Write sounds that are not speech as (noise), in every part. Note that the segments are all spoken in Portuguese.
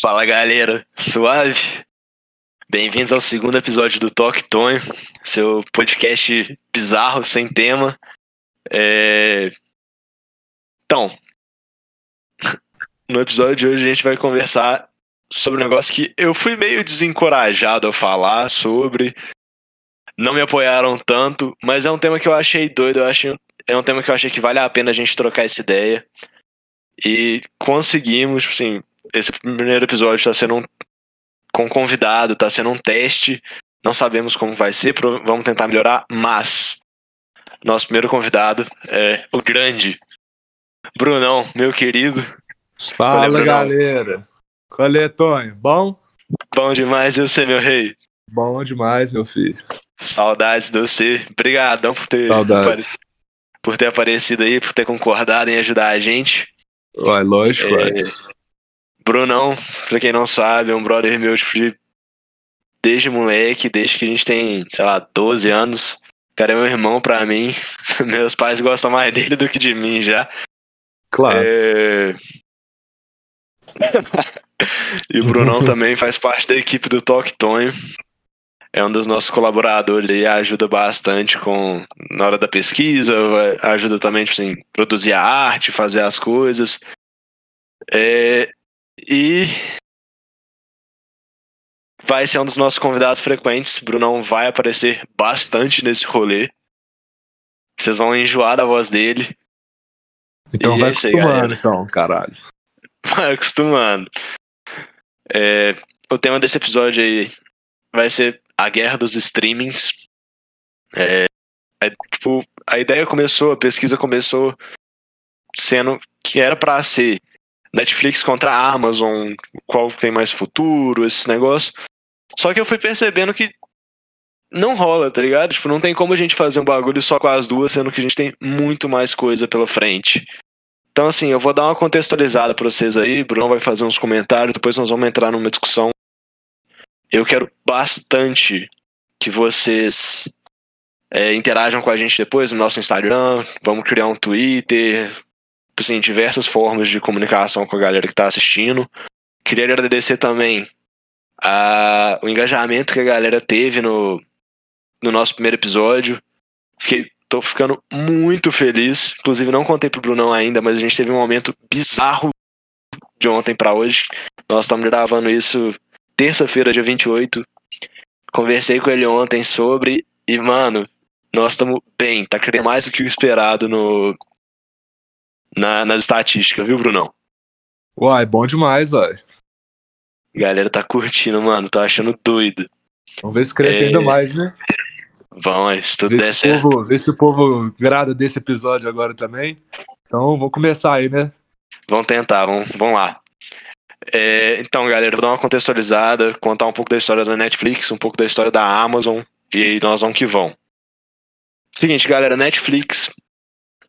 Fala galera, suave? Bem-vindos ao segundo episódio do Toque Tonho, seu podcast bizarro, sem tema. É... Então, no episódio de hoje a gente vai conversar sobre um negócio que eu fui meio desencorajado a falar sobre. Não me apoiaram tanto, mas é um tema que eu achei doido, eu achei, é um tema que eu achei que vale a pena a gente trocar essa ideia. E conseguimos, assim, esse primeiro episódio está sendo um, com convidado, está sendo um teste. Não sabemos como vai ser, vamos tentar melhorar, mas nosso primeiro convidado é o grande Brunão, meu querido. Fala, Valeu, galera. Qual é, Tonho? Bom? Bom demais, eu sei, meu rei. Bom demais, meu filho. Saudades de você. Obrigadão por ter, por ter aparecido aí, por ter concordado em ajudar a gente. Ué, lógico, é, Brunão, pra quem não sabe, é um brother meu, tipo, de, desde moleque, desde que a gente tem, sei lá, 12 anos. O cara é meu irmão pra mim. (laughs) Meus pais gostam mais dele do que de mim já. Claro. É... (laughs) e o Brunão (laughs) também faz parte da equipe do Toque Tonho. É um dos nossos colaboradores e ajuda bastante com na hora da pesquisa, ajuda também tipo assim, produzir a arte, fazer as coisas. É, e vai ser um dos nossos convidados frequentes. Brunão vai aparecer bastante nesse rolê. Vocês vão enjoar da voz dele. Então e vai é acostumando, então, caralho. Vai acostumando. É, o tema desse episódio aí vai ser a guerra dos streamings. É, é, tipo, a ideia começou, a pesquisa começou sendo que era para ser Netflix contra a Amazon, qual tem mais futuro, esse negócio. Só que eu fui percebendo que não rola, tá ligado? Tipo, não tem como a gente fazer um bagulho só com as duas, sendo que a gente tem muito mais coisa pela frente. Então, assim, eu vou dar uma contextualizada pra vocês aí, Bruno vai fazer uns comentários, depois nós vamos entrar numa discussão. Eu quero bastante que vocês é, interajam com a gente depois no nosso Instagram, vamos criar um Twitter, assim, diversas formas de comunicação com a galera que está assistindo. Queria agradecer também a, o engajamento que a galera teve no, no nosso primeiro episódio. Fiquei, tô ficando muito feliz. Inclusive, não contei pro Brunão ainda, mas a gente teve um momento bizarro de ontem para hoje. Nós estamos gravando isso terça-feira, dia 28. Conversei com ele ontem sobre. E, mano, nós estamos bem. Tá querendo mais do que o esperado no, na, nas estatísticas, viu, Brunão? Uai, bom demais, uai. Galera tá curtindo, mano. Tô achando doido. Vamos ver se cresce é... ainda mais, né? Vamos, se tudo der certo. Povo, ver se o povo grada desse episódio agora também. Então, vamos começar aí, né? Vamos tentar, vamos, vamos lá. É, então, galera, vou dar uma contextualizada, contar um pouco da história da Netflix, um pouco da história da Amazon, e nós vamos que vamos. Seguinte, galera, Netflix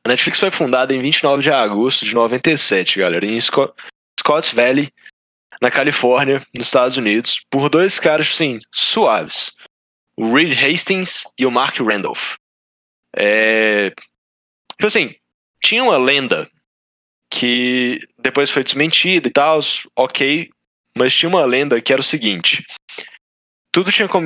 Netflix foi fundada em 29 de agosto de 97, galera, em Scott, Scotts Valley, na Califórnia, nos Estados Unidos, por dois caras, assim, suaves. O Reed Hastings e o Mark Randolph. É... Tipo assim, tinha uma lenda que depois foi desmentida e tal, ok, mas tinha uma lenda que era o seguinte. Tudo tinha... Com...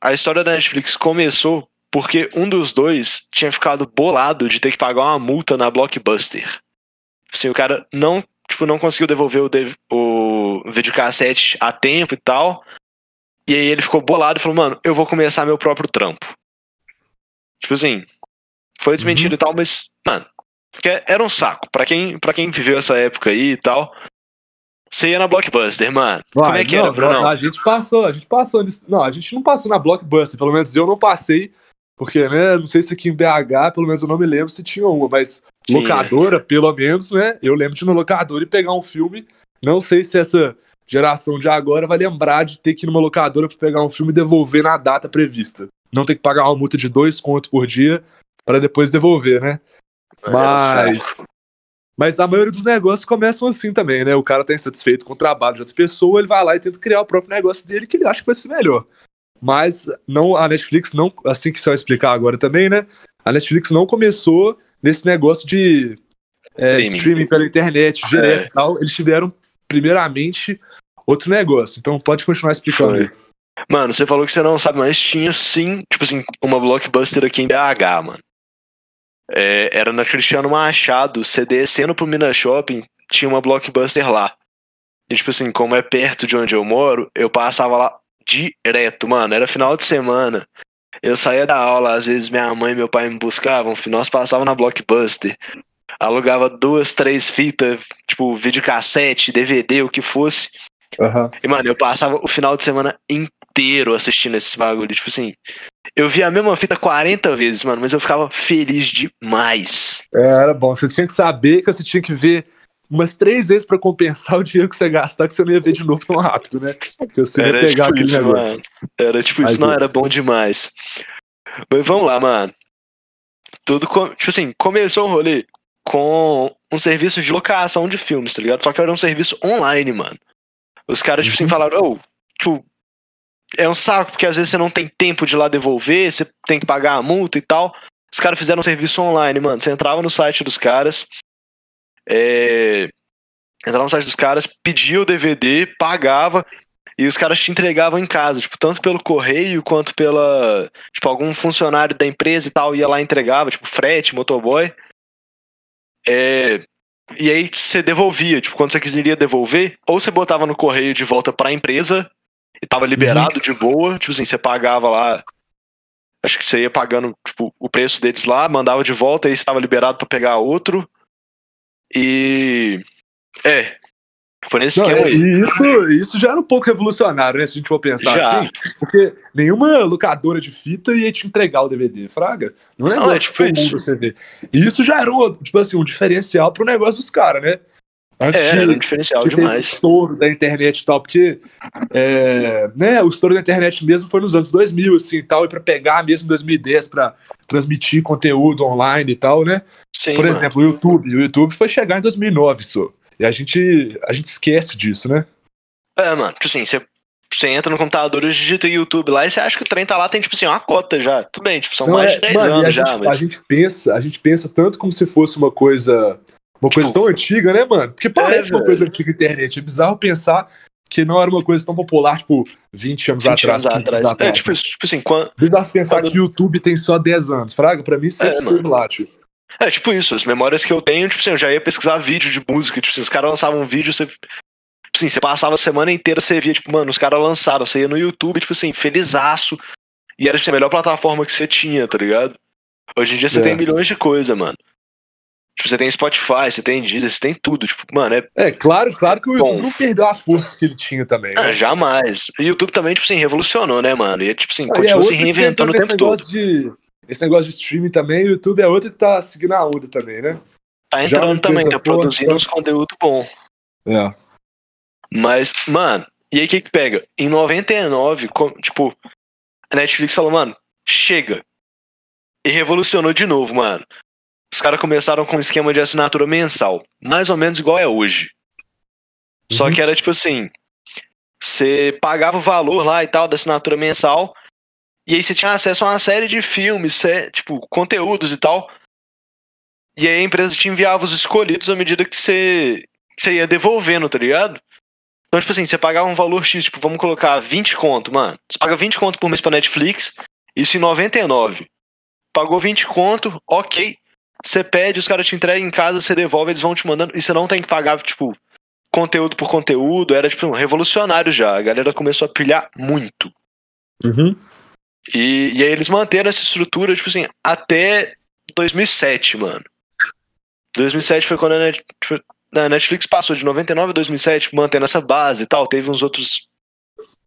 A história da Netflix começou porque um dos dois tinha ficado bolado de ter que pagar uma multa na Blockbuster. Assim, o cara não, tipo, não conseguiu devolver o, o videocassete a tempo e tal. E aí ele ficou bolado e falou, mano, eu vou começar meu próprio trampo. Tipo assim, foi desmentido uhum. e tal, mas, mano, porque era um saco. Pra quem, pra quem viveu essa época aí e tal, você ia na Blockbuster, mano. Vai, Como é que não, era, Bruno? A gente passou, a gente passou nisso. Não, a gente não passou na Blockbuster, pelo menos eu não passei porque, né, não sei se aqui em BH, pelo menos eu não me lembro se tinha uma, mas tinha. locadora, pelo menos, né? Eu lembro de ir no locadora e pegar um filme. Não sei se essa geração de agora vai lembrar de ter que ir numa locadora para pegar um filme e devolver na data prevista. Não ter que pagar uma multa de dois contos por dia para depois devolver, né? Mas. Mas a maioria dos negócios começam assim também, né? O cara tá insatisfeito com o trabalho de outra pessoa, ele vai lá e tenta criar o próprio negócio dele que ele acha que vai ser melhor. Mas não, a Netflix não, assim que você vai explicar agora também, né? A Netflix não começou nesse negócio de é, streaming. streaming. pela internet direto é. e tal. Eles tiveram, primeiramente, outro negócio. Então pode continuar explicando Foi. aí. Mano, você falou que você não sabe, mas tinha sim, tipo assim, uma blockbuster aqui em BH, mano. É, era na Cristiano Machado, você descendo pro Minas Shopping, tinha uma blockbuster lá. E tipo assim, como é perto de onde eu moro, eu passava lá direto, mano. Era final de semana. Eu saía da aula, às vezes minha mãe e meu pai me buscavam, nós passávamos na blockbuster. Alugava duas, três fitas, tipo, videocassete, DVD, o que fosse. Aham. E, mano, eu passava o final de semana inteiro assistindo esses bagulho. Tipo assim, eu via a mesma fita 40 vezes, mano, mas eu ficava feliz demais. É, era bom. Você tinha que saber que você tinha que ver umas três vezes pra compensar o dinheiro que você gastar, que você não ia ver de novo tão rápido, né? Que você ia Era pegar tipo aquele isso, negócio. mano. Era tipo Mas isso, não, é. era bom demais. Mas vamos lá, mano. Tudo, com, tipo assim, começou o rolê com um serviço de locação de filmes, tá ligado? Só que era um serviço online, mano. Os caras, tipo assim, Uhum. falaram, ô, tipo, é um saco, porque às vezes você não tem tempo de ir lá devolver, você tem que pagar a multa e tal. Os caras fizeram um serviço online, mano. Você entrava no site dos caras, é... entrava no site dos caras, pedia o DVD, pagava, e os caras te entregavam em casa, tipo, tanto pelo correio quanto pela. Tipo, algum funcionário da empresa e tal ia lá e entregava, tipo, frete, motoboy. É, e aí você devolvia, tipo, quando você queria devolver, ou você botava no correio de volta pra empresa e tava liberado de boa, tipo assim, você pagava lá. Acho que você ia pagando, tipo, o preço deles lá, mandava de volta, aí você tava liberado pra pegar outro. E. É. Foi nesse Não, esquema é, aí. isso, isso já era um pouco revolucionário, né? Se a gente for pensar Já. assim. Porque nenhuma locadora de fita ia te entregar o DVD, Fraga. Não é Não, é tipo comum isso. você ver. E isso já era um, tipo assim, um diferencial pro negócio dos caras, né? Antes É, era um diferencial de demais. estouro da internet e tal, porque é, né, o estouro da internet mesmo foi nos anos 2000, assim, e tal, e pra pegar mesmo 2010 pra transmitir conteúdo online e tal, né? Sim, Por mano. exemplo, o YouTube. O YouTube foi chegar em 2009, só. E a gente, a gente esquece disso, né? É, mano, tipo assim, você, você entra no computador e digita YouTube lá e você acha que o trem tá lá, tem tipo assim, uma cota já. Tudo bem, tipo, são Não, mais é, de 10 mano, e a anos já, gente, mas. a gente pensa, a gente pensa tanto como se fosse uma coisa, uma coisa Tipo, tão antiga, né, mano? Porque parece uma velho. coisa antiga na internet. É bizarro pensar que não era uma coisa tão popular, tipo, 20 anos 20 atrás. anos 15 atrás. anos É, tipo, tipo assim, quando, Bizarro pensar quando- que o YouTube tem só 10 anos. Fraga, pra mim sempre É, esteve lá, tio. é tipo isso, as memórias que eu tenho, tipo assim, eu já ia pesquisar vídeo de música, tipo assim, os caras lançavam um vídeo, você. Tipo assim, você passava a semana inteira, você via, tipo, mano, os caras lançaram, você ia no YouTube, tipo assim, felizaço. E era tipo, a melhor plataforma que você tinha, tá ligado? Hoje em dia você É. tem milhões de coisa, mano. Tipo, você tem Spotify, você tem Deezer, você tem tudo. Tipo, mano, é É, claro, claro que o Bom. YouTube não perdeu a força que ele tinha também. Né? jamais. O YouTube também, tipo assim, revolucionou, né, mano? E é, tipo assim, Ah, e é continua se reinventando o tempo todo. De, esse negócio de streaming também, o YouTube é outro que tá seguindo a onda também, né? Tá é entrando também, tá produzindo forte, uns conteúdo bom. É. Mas, mano, e aí o que que pega? Em 99, co- tipo, a Netflix falou, mano, chega. E revolucionou de novo, mano. Os caras começaram com um esquema de assinatura mensal, mais ou menos igual é hoje. Só Uhum. que era tipo assim, você pagava o valor lá e tal da assinatura mensal, e aí você tinha acesso a uma série de filmes, cé- tipo, conteúdos e tal. E aí a empresa te enviava os escolhidos à medida que você, que você ia devolvendo, tá ligado? Então, tipo assim, você pagava um valor X, tipo, vamos colocar 20 conto, mano. Você paga 20 conto por mês pra Netflix, isso em 99. Pagou 20 conto, ok. Você pede, os caras te entregam em casa, você devolve, eles vão te mandando. E você não tem que pagar, tipo, conteúdo por conteúdo. Era, tipo, um revolucionário já. A galera começou a pilhar muito. Uhum. E, e aí eles manteram essa estrutura, tipo assim, até 2007, mano. 2007 foi quando a, Net- a Netflix passou de 99 a 2007, mantendo essa base e tal. Teve uns outros.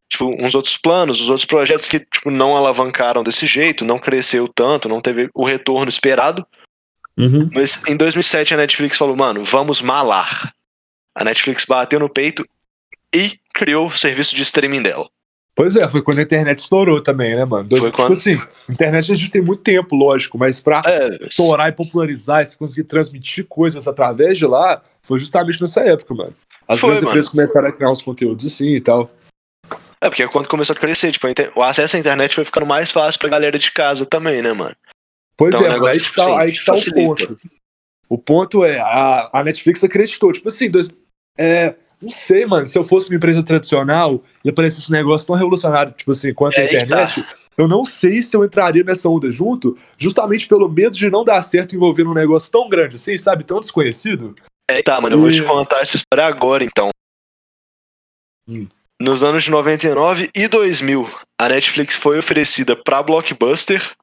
Tipo, uns outros planos, os outros projetos que tipo, não alavancaram desse jeito, não cresceu tanto, não teve o retorno esperado. Uhum. Mas em 2007 a Netflix falou, mano, vamos malar. A Netflix bateu no peito e criou o serviço de streaming dela. Pois é, foi quando a internet estourou também, né, mano? Dois, Foi tipo quando- assim, internet a gente tem muito tempo, lógico, mas pra É, estourar e popularizar e se conseguir transmitir coisas através de lá, foi justamente nessa época, mano. As Foi, grandes mano. empresas começaram a criar uns conteúdos assim e tal. É, porque quando começou a crescer, tipo, o acesso à internet foi ficando mais fácil pra galera de casa também, né, mano? Pois Então, é, mano, aí que tá, assim, aí que tá o ponto. O ponto é, a, a Netflix acreditou, tipo assim, dois, é, não sei, mano, se eu fosse uma empresa tradicional e aparecesse um negócio tão revolucionário, tipo assim, quanto a É, internet, eu não sei se eu entraria nessa onda junto, justamente pelo medo de não dar certo envolvendo um negócio tão grande assim, sabe? Tão desconhecido. É, tá, mano, eu vou te E- contar essa história agora, então. Hum. Nos anos de 99 e 2000, a Netflix foi oferecida pra Blockbuster,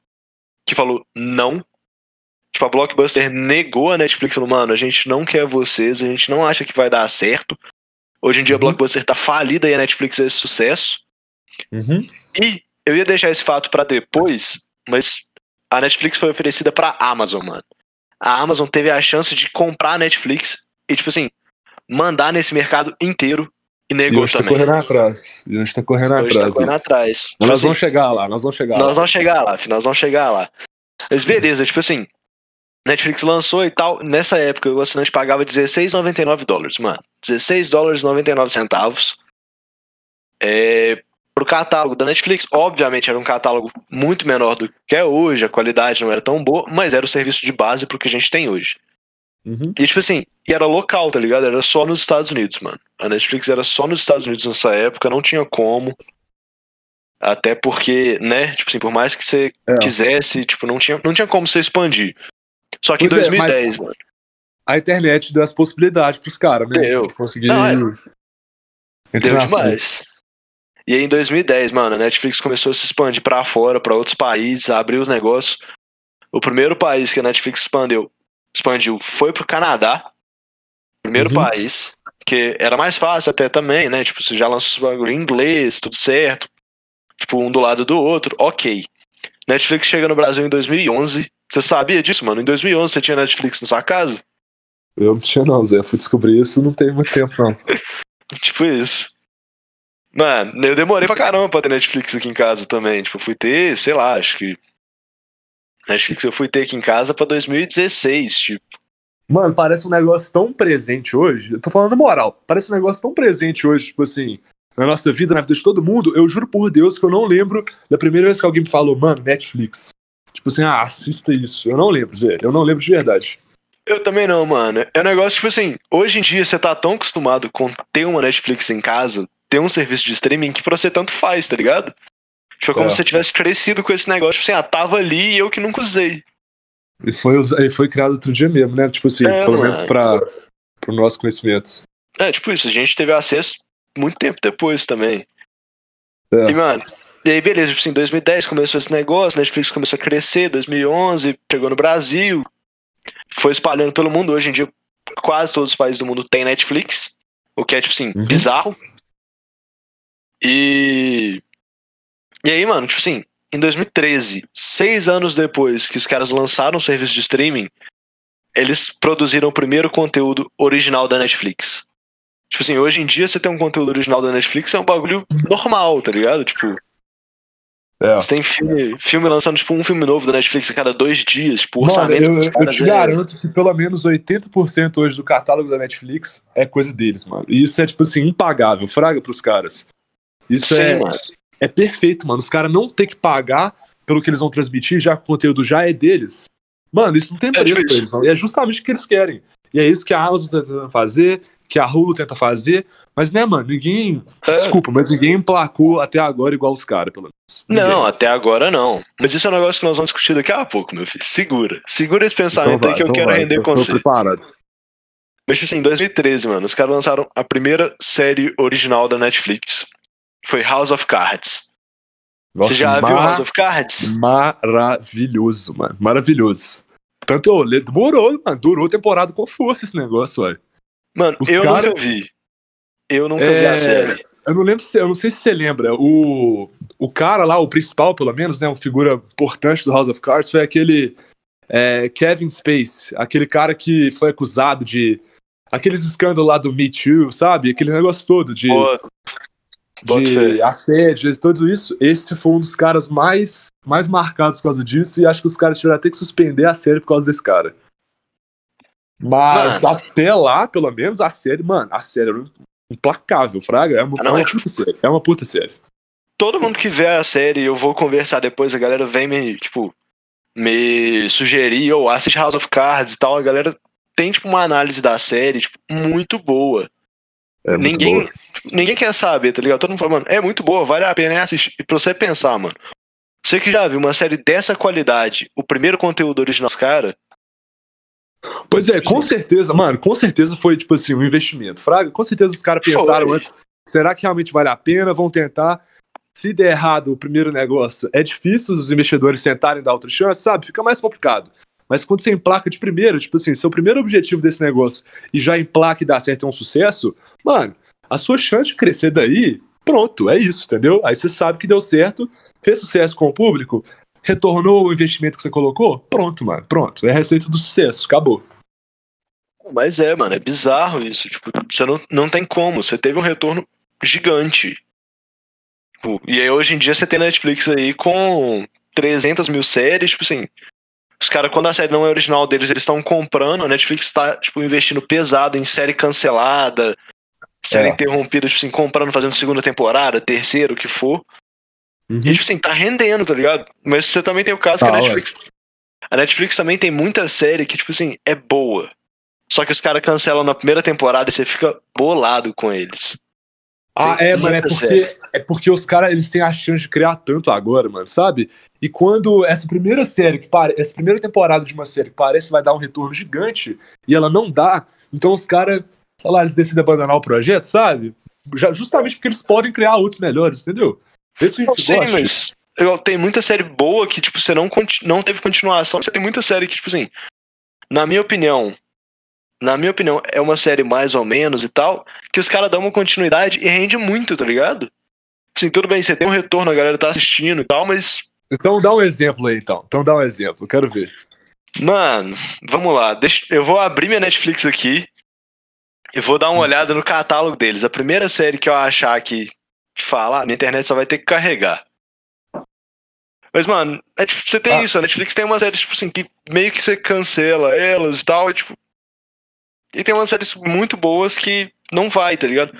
que falou não. Tipo, a Blockbuster negou a Netflix, falou, mano, a gente não quer vocês, a gente não acha que vai dar certo. Hoje em dia a Uhum. Blockbuster tá falida e a Netflix é esse sucesso. Uhum. E eu ia deixar esse fato pra depois, mas a Netflix foi oferecida pra Amazon, mano. A Amazon teve a chance de comprar a Netflix e, tipo assim, mandar nesse mercado inteiro e E negou hoje tá também. correndo atrás. E hoje tá correndo Hoje tá atrás. correndo atrás. Tipo nós assim, vamos chegar lá, nós vamos chegar nós lá. vamos chegar lá, filho, nós vamos chegar lá. Mas beleza, tipo assim, Netflix lançou e tal, nessa época o assinante pagava 16,99 dólares, mano. 16 dólares e 99 centavos. É, pro catálogo da Netflix, obviamente era um catálogo muito menor do que é hoje, a qualidade não era tão boa, mas era o serviço de base pro que a gente tem hoje. Uhum. E tipo assim, e era local, tá ligado? Era só nos Estados Unidos, mano. A Netflix era só nos Estados Unidos nessa época, não tinha como. Até porque, né, tipo assim, por mais que você É. quisesse, tipo, não tinha, não tinha como você expandir. Só que Pois em é, mas- 2010, mano. A internet deu as possibilidades pros caras, né? Deu. De Conseguir. Não, é. Deu na demais. E aí em 2010, mano, a Netflix começou a se expandir pra fora, pra outros países, abrir os negócios. O primeiro país que a Netflix expandiu, expandiu foi pro Canadá. Primeiro Uhum. país. Que era mais fácil até também, né? Tipo, você já lança os bagulho em inglês, tudo certo. Tipo, um do lado do outro, ok. Netflix chega no Brasil em 2011. Você sabia disso, mano? Em 2011 você tinha Netflix na sua casa? Eu não tinha, não, Zé. Eu fui descobrir isso não tem muito tempo, não. (laughs) Tipo isso. Mano, eu demorei pra caramba pra ter Netflix aqui em casa também. Tipo, eu fui ter, sei lá, acho que. Netflix eu fui ter aqui em casa pra 2016, tipo. Mano, parece um negócio tão presente hoje. Eu tô falando moral. Parece um negócio tão presente hoje, tipo assim, na nossa vida, na vida de todo mundo. Eu juro por Deus que eu não lembro da primeira vez que alguém me falou, mano, Netflix. Tipo assim, ah, assista isso. Eu não lembro, Zé. Eu não lembro de verdade. Eu também não, mano. É um negócio, tipo assim, hoje em dia você tá tão acostumado com ter uma Netflix em casa, ter um serviço de streaming que pra você tanto faz, tá ligado? Tipo, é como É. se você tivesse crescido com esse negócio, tipo assim, ah, tava ali e eu que nunca usei. E foi, e foi criado outro dia mesmo, né? Tipo assim, É, pelo menos pra, pro nosso conhecimento. É, tipo isso, a gente teve acesso muito tempo depois também. É. E, mano, e aí, beleza, tipo assim, 2010 começou esse negócio, Netflix começou a crescer, 2011 chegou no Brasil, foi espalhando pelo mundo. Hoje em dia, quase todos os países do mundo têm Netflix, o que é, tipo assim, Uhum. bizarro. E. E aí, mano, tipo assim, em 2013, seis anos depois que os caras lançaram o serviço de streaming, eles produziram o primeiro conteúdo original da Netflix. Tipo assim, hoje em dia você tem um conteúdo original da Netflix é um bagulho normal, tá ligado? Tipo, É. você tem filme, filme lançando, tipo, um filme novo da Netflix a cada dois dias, tipo, o Mano, orçamento eu, eu te é- garanto que pelo menos 80% hoje do catálogo da Netflix é coisa deles, mano. E isso é, tipo assim, impagável, fraga pros caras. Isso Sim, é, mano. É perfeito, mano. Os caras não ter que pagar pelo que eles vão transmitir, já que o conteúdo já é deles. Mano, isso não tem preço difícil. pra eles, não. E é justamente o que eles querem. E é isso que a Amazon tá tentando fazer, que a Hulu tenta fazer. Mas, né, mano, ninguém. É. Desculpa, mas ninguém emplacou até agora igual os caras, pelo menos. Não, Ninguém. até agora não. Mas isso é um negócio que nós vamos discutir daqui a pouco, meu filho. Segura. Segura esse pensamento Então aí vai, que eu então quero vai, render eu com tô preparado. Mas assim, em 2013, mano, os caras lançaram a primeira série original da Netflix. Foi House of Cards. Nossa, você já viu House of Cards? Maravilhoso, mano. Maravilhoso. Tanto eu le- demorou, mano. Durou temporada com força esse negócio, velho. Mano, Os eu cara- nunca vi. Eu nunca É, vi a série. Eu não lembro se, eu não sei se você lembra. O, o cara lá, o principal, pelo menos, né? Uma figura importante do House of Cards foi aquele é, Kevin Space, aquele cara que foi acusado de. Aqueles escândalos lá do Me Too, sabe? Aquele negócio todo de, Pô, de assédio, tudo isso. Esse foi um dos caras mais, mais marcados por causa disso, e acho que os caras tiveram até que suspender a série por causa desse cara. Mas Mano. até lá, pelo menos, a série, mano, a série era implacável, Fraga. É uma, Ah, não, é uma é tipo- puta série. É uma puta série. todo mundo que vê a série, eu vou conversar depois, a galera vem me, tipo, me sugerir, ou assiste House of Cards e tal, a galera tem, tipo, uma análise da série, tipo, muito boa. É ninguém, ninguém quer saber, tá ligado? Todo mundo fala, mano, é muito boa, vale a pena assistir. E pra você pensar, mano. Você que já viu uma série dessa qualidade, o primeiro conteúdo original dos caras. Pois é, com certeza, mano, com certeza foi, tipo assim, um investimento. Fraga, com certeza os caras pensaram antes, será que realmente vale a pena? Vão tentar. Se der errado o primeiro negócio, é difícil os investidores tentarem dar outra chance, sabe? Fica mais complicado. Mas quando você emplaca de primeiro, tipo assim, seu primeiro objetivo desse negócio e já emplaca e dá certo é um sucesso, mano, a sua chance de crescer daí, pronto, é isso, entendeu? Aí você sabe que deu certo, fez sucesso com o público, retornou o investimento que você colocou, pronto, mano, pronto. É a receita do sucesso, acabou. Mas é, mano, é bizarro isso. Tipo, você não, não tem como. Você teve um retorno gigante. Tipo, e aí hoje em dia você tem Netflix aí com 300 mil séries, tipo assim. Os caras, quando a série não é original deles, eles estão comprando. A Netflix tá, tipo, investindo pesado em série cancelada, série é. interrompida, tipo assim, comprando, fazendo segunda temporada, terceira, o que for. Uhum. E, tipo assim, tá rendendo, tá ligado? Mas você também tem o caso que a Netflix. A Netflix também tem muita série que, tipo assim, é boa. Só que os caras cancelam na primeira temporada e você fica bolado com eles. Ah, tem é, mano, é porque, é porque os caras eles têm a chance de criar tanto agora, mano, sabe? E quando essa primeira série, que pare... essa primeira temporada de uma série que parece vai dar um retorno gigante e ela não dá, então os caras, sei lá, eles decidem abandonar o projeto, sabe? Já, justamente porque eles podem criar outros melhores, entendeu? Isso a gente Sim, gosta. mas eu, tem muita série boa que, tipo, você não, não teve continuação. Você tem muita série que, tipo assim, na minha opinião, na minha opinião, é uma série mais ou menos e tal, que os caras dão uma continuidade e rende muito, tá ligado? Assim, tudo bem, você tem um retorno, a galera tá assistindo e tal, mas. Então dá um exemplo aí, então. Então dá um exemplo, quero ver. Mano, vamos lá. Deixa, eu vou abrir minha Netflix aqui e vou dar uma hum. olhada no catálogo deles. A primeira série que eu achar que falar, minha internet só vai ter que carregar. Mas, mano, é, tipo, você tem ah. isso, a Netflix tem uma série, tipo assim, que meio que você cancela elas e tal, e, tipo. E tem umas séries muito boas que não vai, tá ligado?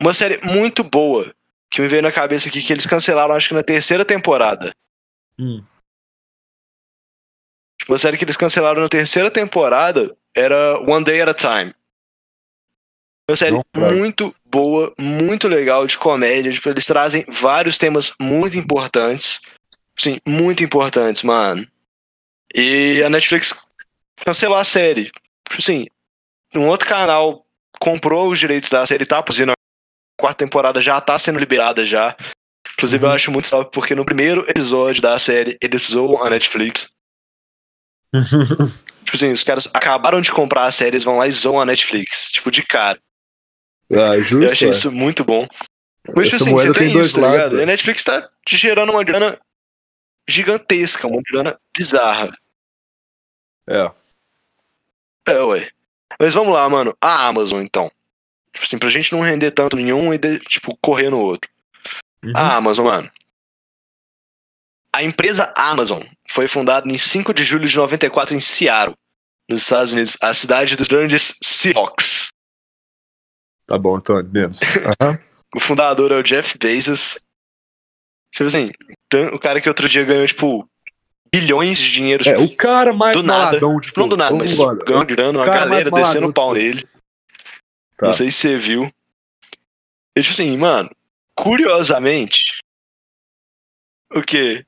Uma série muito boa que me veio na cabeça aqui que eles cancelaram, acho que na terceira temporada. Hum. Uma série que eles cancelaram na terceira temporada era One Day at a Time. Uma série não, muito boa, muito legal de comédia. Tipo, eles trazem vários temas muito importantes. Sim, muito importantes, mano. E a Netflix cancelou a série. Tipo assim, um outro canal comprou os direitos da série, tá produzindo a quarta temporada, já tá sendo liberada já. Inclusive, uhum. eu acho muito salve porque no primeiro episódio da série eles zoam a Netflix. (laughs) tipo assim, os caras acabaram de comprar a série, eles vão lá e zoam a Netflix. Tipo, de cara. Ah, justo, eu achei é. isso muito bom. Mas, tipo assim, você tem, tem isso, tá ligado? Né? A Netflix tá te gerando uma grana gigantesca, uma grana bizarra. É. É, ué. Mas vamos lá, mano. A Amazon, então. Tipo assim, pra gente não render tanto nenhum e, de, tipo, correr no outro. Uhum. A Amazon, mano. A empresa Amazon foi fundada em 5 de julho de 94 em Seattle, nos Estados Unidos, a cidade dos grandes Seahawks. Tá bom, Antônio, menos. Uhum. o fundador é o Jeff Bezos. Tipo assim, o cara que outro dia ganhou, tipo, bilhões de dinheiro. É, o cara mais do nada. tipo, não do nada, mas ganhando grana, uma galera descendo o pau tipo. nele. Tá. Não sei se você viu. E, tipo assim, mano, curiosamente. O quê?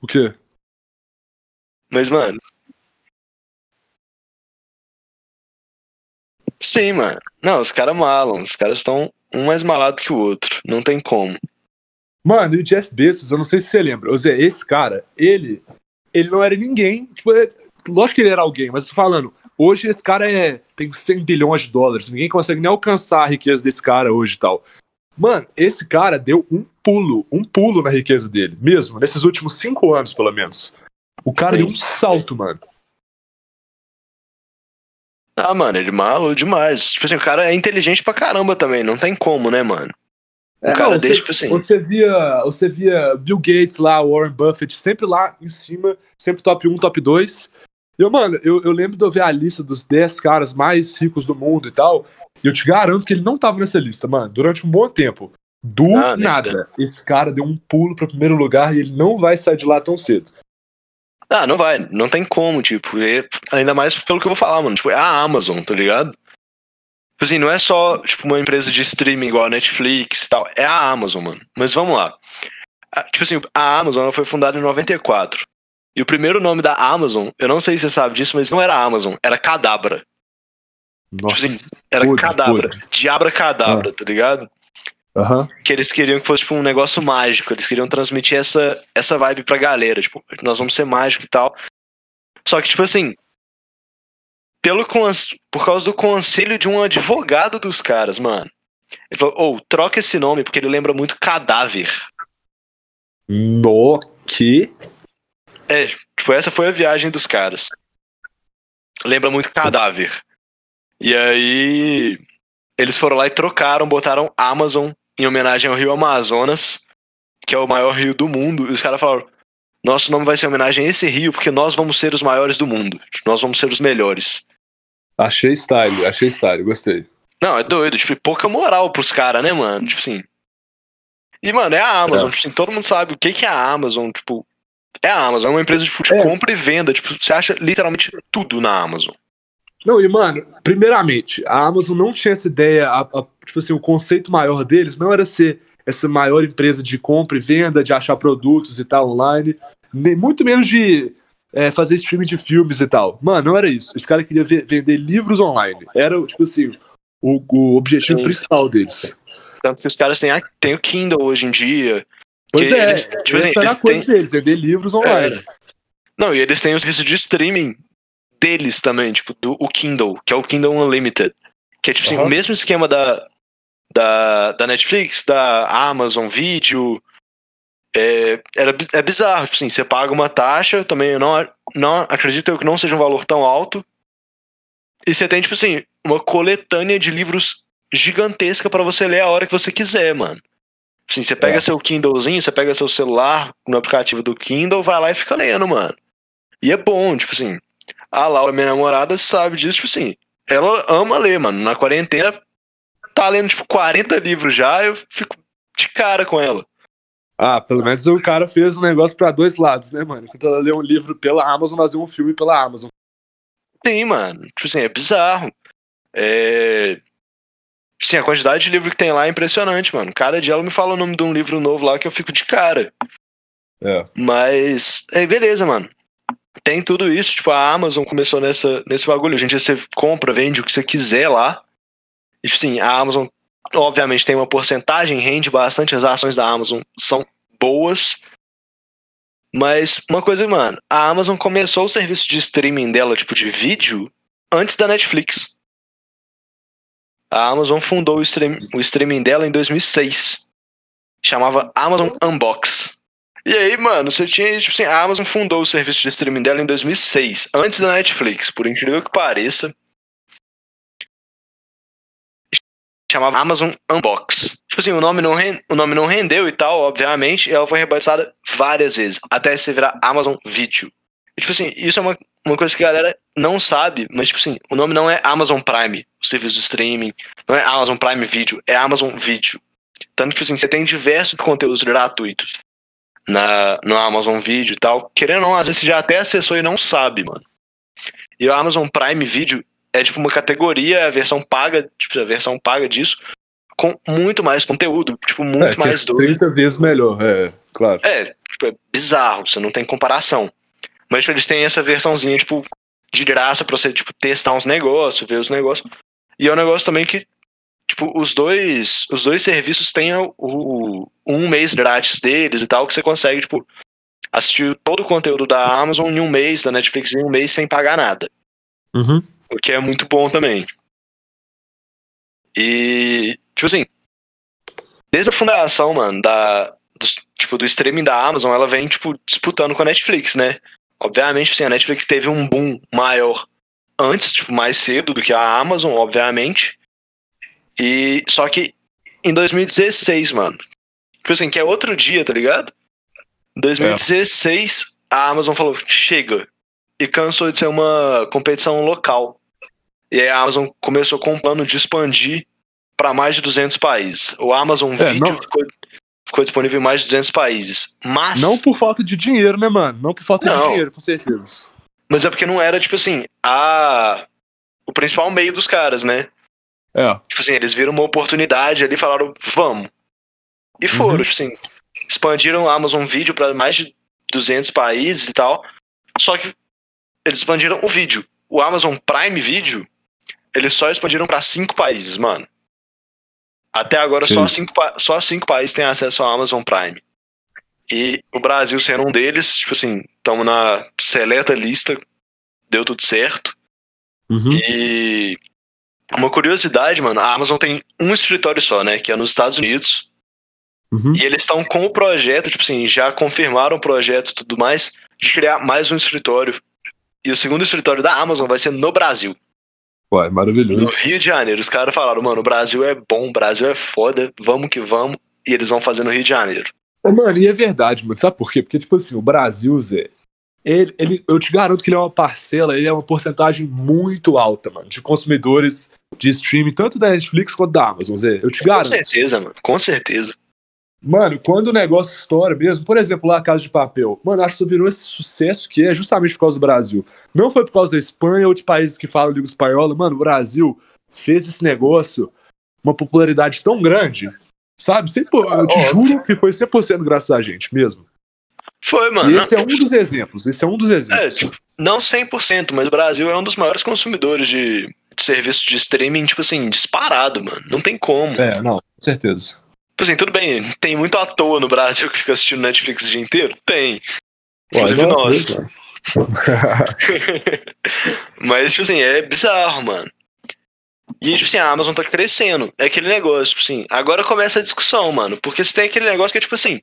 O quê? Mas, mano, Sim, mano. Não, os caras malam. Os caras estão um mais malado que o outro. Não tem como. Mano, e o Jeff Bezos, eu não sei se você lembra. Ou seja, esse cara, ele. Ele não era ninguém. Tipo, é, lógico que ele era alguém, mas eu tô falando. Hoje esse cara é, tem 100 bilhões de dólares. Ninguém consegue nem alcançar a riqueza desse cara hoje e tal. Mano, esse cara deu um pulo, um pulo na riqueza dele, mesmo, nesses últimos cinco anos, pelo menos. O cara Sim. deu um salto, mano. Ah, mano, ele malou demais. Tipo assim, o cara é inteligente pra caramba também, não tem como, né, mano? O é, cara não, deixa, tipo assim. Você via, você via Bill Gates lá, Warren Buffett, sempre lá em cima, sempre top 1, top 2. E eu, mano, eu, eu lembro de eu ver a lista dos 10 caras mais ricos do mundo e tal. E eu te garanto que ele não tava nessa lista, mano, durante um bom tempo. Do ah, nada. Esse cara deu um pulo pro primeiro lugar e ele não vai sair de lá tão cedo. Ah, não vai, não tem como, tipo, e ainda mais pelo que eu vou falar, mano. Tipo, é a Amazon, tá ligado? Tipo assim, não é só tipo, uma empresa de streaming igual a Netflix e tal. É a Amazon, mano. Mas vamos lá. Tipo assim, a Amazon foi fundada em 94. E o primeiro nome da Amazon, eu não sei se você sabe disso, mas não era Amazon, era Cadabra. Nossa. Tipo assim, era podre, Cadabra. podre. Diabra Cadabra, tá ligado? Aham. Que eles queriam que fosse tipo um negócio mágico. Eles queriam transmitir essa, essa vibe pra galera. Tipo, nós vamos ser mágicos e tal. Só que, tipo assim. Pelo por causa do conselho de um advogado dos caras, mano. Ele falou, ou troca esse nome, porque ele lembra muito cadáver. No que? É, tipo, essa foi a viagem dos caras. Lembra muito cadáver. E aí. Eles foram lá e trocaram, botaram Amazon em homenagem ao rio Amazonas, que é o maior rio do mundo. E os caras falaram: nosso nome vai ser em homenagem a esse rio, porque nós vamos ser os maiores do mundo. Nós vamos ser os melhores. Achei style, achei style, gostei. Não, é doido, tipo, pouca moral pros caras, né, mano? Tipo assim. E, mano, é a Amazon, É. tipo assim, todo mundo sabe o que, que é a Amazon, tipo. É a Amazon, é uma empresa tipo, de É. compra e venda. Tipo, você acha literalmente tudo na Amazon. Não, e mano, primeiramente, a Amazon não tinha essa ideia, a- a- tipo assim, o conceito maior deles não era ser essa maior empresa de compra e venda, de achar produtos e tal online, nem, muito menos de é, fazer streaming de filmes e tal. Mano, não era isso. Os caras queriam ve- vender livros online. Era, tipo assim, o, o objetivo Sim. principal deles. Tanto que os caras têm, a- têm o Kindle hoje em dia. Pois é, eles- tipo assim, essa era a eles coisa têm- deles, vender livros online. Era. Não, e eles têm o serviço de streaming deles também, tipo, do, o Kindle, que é o Kindle Unlimited. Que é tipo assim, Aham. o mesmo esquema da, da, da Netflix, da Amazon Video. É, era, é bizarro, tipo assim, você paga uma taxa, também não, não acredito eu que não seja um valor tão alto. E você tem, tipo assim, uma coletânea de livros gigantesca pra você ler a hora que você quiser, mano. Assim, você pega É. seu Kindlezinho, você pega seu celular no aplicativo do Kindle, vai lá e fica lendo, mano. E é bom, tipo assim. A Laura, minha namorada, sabe disso, tipo assim. Ela ama ler, mano. Na quarentena, tá lendo, tipo, 40 livros já, eu fico de cara com ela. Ah, pelo menos o cara fez um negócio pra dois lados, né, mano? Enquanto ela lê um livro pela Amazon, vemos um filme pela Amazon. Sim, mano. Tipo assim, é bizarro. É. Sim, a quantidade de livro que tem lá é impressionante, mano. Cada dia ela me fala o nome de um livro novo lá que eu fico de cara. É. Mas, é beleza, mano. Tem tudo isso, tipo, a Amazon começou nessa, nesse bagulho. A gente você compra, vende o que você quiser lá. E, tipo assim, a Amazon, obviamente, tem uma porcentagem, rende bastante. As ações da Amazon são boas. Mas, uma coisa, mano, a Amazon começou o serviço de streaming dela, tipo, de vídeo, antes da Netflix. A Amazon fundou o, stream, o streaming dela em 2006. Chamava Amazon Unbox. E aí, mano, você tinha, tipo assim, a Amazon fundou o serviço de streaming dela em 2006, antes da Netflix, por incrível que pareça. Chamava Amazon Unbox. Tipo assim, o nome não, o nome não rendeu e tal, obviamente, e ela foi rebatizada várias vezes, até se virar Amazon Video. E, tipo assim, isso é uma, uma coisa que a galera não sabe, mas, tipo assim, o nome não é Amazon Prime, o serviço de streaming, não é Amazon Prime Video, é Amazon Video. Tanto que, tipo assim, você tem diversos conteúdos gratuitos na, no Amazon Video e tal. Querendo ou não, às vezes você já até acessou e não sabe, mano. E o Amazon Prime Video é tipo uma categoria, a versão paga, tipo, a versão paga disso, com muito mais conteúdo, tipo, muito é, que mais é doido. 30 vezes melhor, é, claro. É, tipo, é bizarro, você não tem comparação. Mas tipo, eles têm essa versãozinha, tipo, de graça pra você, tipo, testar uns negócios, ver os negócios. E é um negócio também que, tipo, os dois, os dois serviços têm o, o- um mês grátis deles e tal, que você consegue, tipo, assistir todo o conteúdo da Amazon em um mês, da Netflix em um mês sem pagar nada. Uhum. O que é muito bom também. E, tipo assim, desde a fundação, mano, da, do, tipo, do streaming da Amazon, ela vem, tipo, disputando com a Netflix, né? Obviamente, assim, a Netflix teve um boom maior antes, tipo, mais cedo do que a Amazon, obviamente. E, só que em 2016, mano, tipo assim, que é outro dia, tá ligado? Em 2016, a Amazon falou, chega. E cansou de ser uma competição local. E aí a Amazon começou com um plano de expandir para mais de 200 países. O Amazon É, Video não- ficou, ficou disponível em mais de 200 países. Mas, Não por falta de dinheiro, né, mano? Não por falta de Não. dinheiro, com certeza. mas é porque não era, tipo assim, a, o principal meio dos caras, né? É. Tipo assim, eles viram uma oportunidade ali e falaram, vamos. E foram, Uhum. tipo assim, expandiram o Amazon Video para mais de 200 países e tal. Só que eles expandiram o vídeo. O Amazon Prime Video, eles só expandiram para cinco países, mano. Até agora só cinco, só cinco países têm acesso ao Amazon Prime. E o Brasil sendo um deles, tipo assim, estamos na seleta lista, deu tudo certo. Uhum. E uma curiosidade, mano, a Amazon tem um escritório só, né? Que é nos Estados Unidos. Uhum. E eles estão com o projeto, tipo assim, já confirmaram o projeto e tudo mais, de criar mais um escritório. E o segundo escritório da Amazon vai ser no Brasil, Ué, no maravilhoso. Rio de Janeiro. Os caras falaram, mano, o Brasil é bom, o Brasil é foda, vamos que vamos. E eles vão fazer no Rio de Janeiro. Ô, Mano, e é verdade, mano. Sabe por quê? Porque, tipo assim, o Brasil, Zé, ele, ele, eu te garanto que ele é uma parcela, ele é uma porcentagem muito alta, mano, de consumidores de streaming, tanto da Netflix quanto da Amazon, Zé. Eu te Com garanto. certeza, mano, com certeza. Mano, quando o negócio estoura mesmo, por exemplo, lá a Casa de Papel, mano, acho que só virou esse sucesso que é justamente por causa do Brasil. Não foi por causa da Espanha ou de países que falam língua espanhola, mano, o Brasil fez esse negócio uma popularidade tão grande, sabe? Sempre, eu te juro que foi 100% graças a gente mesmo. Foi, mano. E esse é um dos exemplos, esse é um dos É, exemplos. tipo, não 100%, mas o Brasil é um dos maiores consumidores de serviço de streaming, tipo assim, disparado, mano. Não tem como. É, não, com certeza. Tipo assim, tudo bem, tem muito à toa no Brasil que fica assistindo Netflix o dia inteiro? Tem. Inclusive Ué, nossa, nós. mesmo, (laughs) Mas, tipo assim, é bizarro, mano. E, tipo assim, a Amazon tá crescendo. É aquele negócio, tipo assim, agora começa a discussão, mano. Porque você tem aquele negócio que é, tipo assim,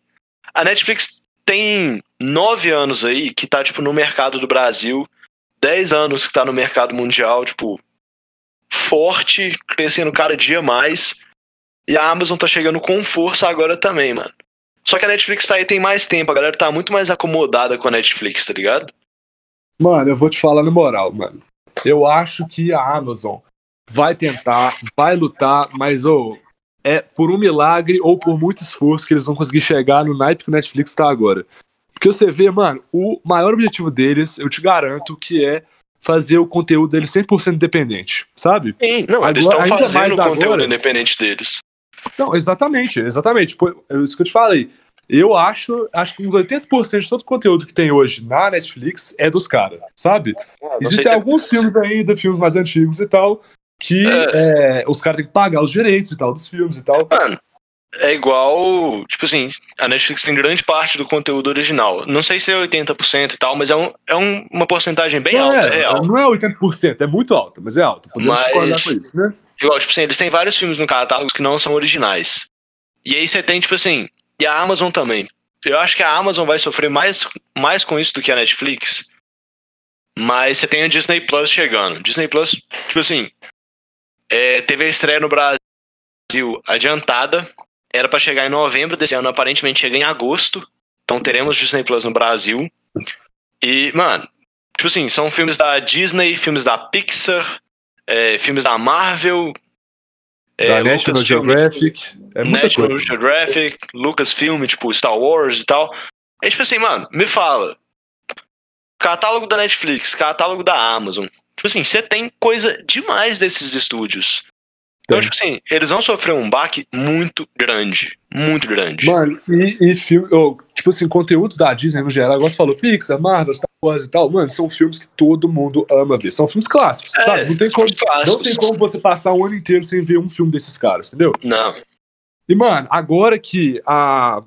a Netflix tem nove anos aí que tá, tipo, no mercado do Brasil, dez anos que tá no mercado mundial, tipo, forte, crescendo cada dia mais. E a Amazon tá chegando com força agora também, mano. Só que a Netflix tá aí tem mais tempo, a galera tá muito mais acomodada com a Netflix, tá ligado? Mano, eu vou te falar na moral, mano. Eu acho que a Amazon vai tentar, vai lutar, mas ou é por um milagre ou por muito esforço que eles vão conseguir chegar no naipe que o Netflix tá agora. Porque você vê, mano, o maior objetivo deles, eu te garanto, que é fazer o conteúdo deles 100% independente, sabe? Sim, não, eles Agora- estão ainda fazendo o conteúdo agora- independente deles. Não, exatamente, exatamente. É isso que eu te falei. Eu acho, acho que uns 80% de todo o conteúdo que tem hoje na Netflix é dos caras, sabe? Sei Existem se é- alguns filmes ainda, filmes mais antigos e tal, que é, os caras têm que pagar os direitos e tal dos filmes e tal. Mano, é igual. Tipo assim, a Netflix tem grande parte do conteúdo original. Não sei se é 80% e tal, mas é, um, é um- uma porcentagem bem não, alta, é, real. não é 80%, é muito alto, mas é alto. Podemos Mas- concordar com isso, né? Igual, tipo assim, eles têm vários filmes no catálogo que não são originais. E aí você tem, tipo assim, e a Amazon também. Eu acho que a Amazon vai sofrer mais, mais com isso do que a Netflix. Mas você tem a Disney Plus chegando. Disney Plus, tipo assim, é, teve a estreia no Brasil adiantada. Era pra chegar em novembro desse ano, aparentemente chega em agosto. Então teremos Disney Plus no Brasil. E, mano, tipo assim, são filmes da Disney, filmes da Pixar, é, filmes da Marvel, é, da National Lucasfilm, Geographic, é muita National coisa. Geographic, Lucasfilm, tipo Star Wars e tal. É tipo assim, mano, me fala. Catálogo da Netflix, catálogo da Amazon. Tipo assim, você tem coisa demais desses estúdios. Então, Tem. tipo assim, eles vão sofrer um baque muito grande. Muito grande. Mano, e, e filme, oh, tipo assim, conteúdos da Disney no geral, agora você falou Pixar, Marvel, Star Wars e tal, mano, são filmes que todo mundo ama ver. São filmes clássicos, É, sabe? Não tem, como, clássicos. não tem como você passar um ano inteiro sem ver um filme desses caras, entendeu? Não. E, mano, agora que a,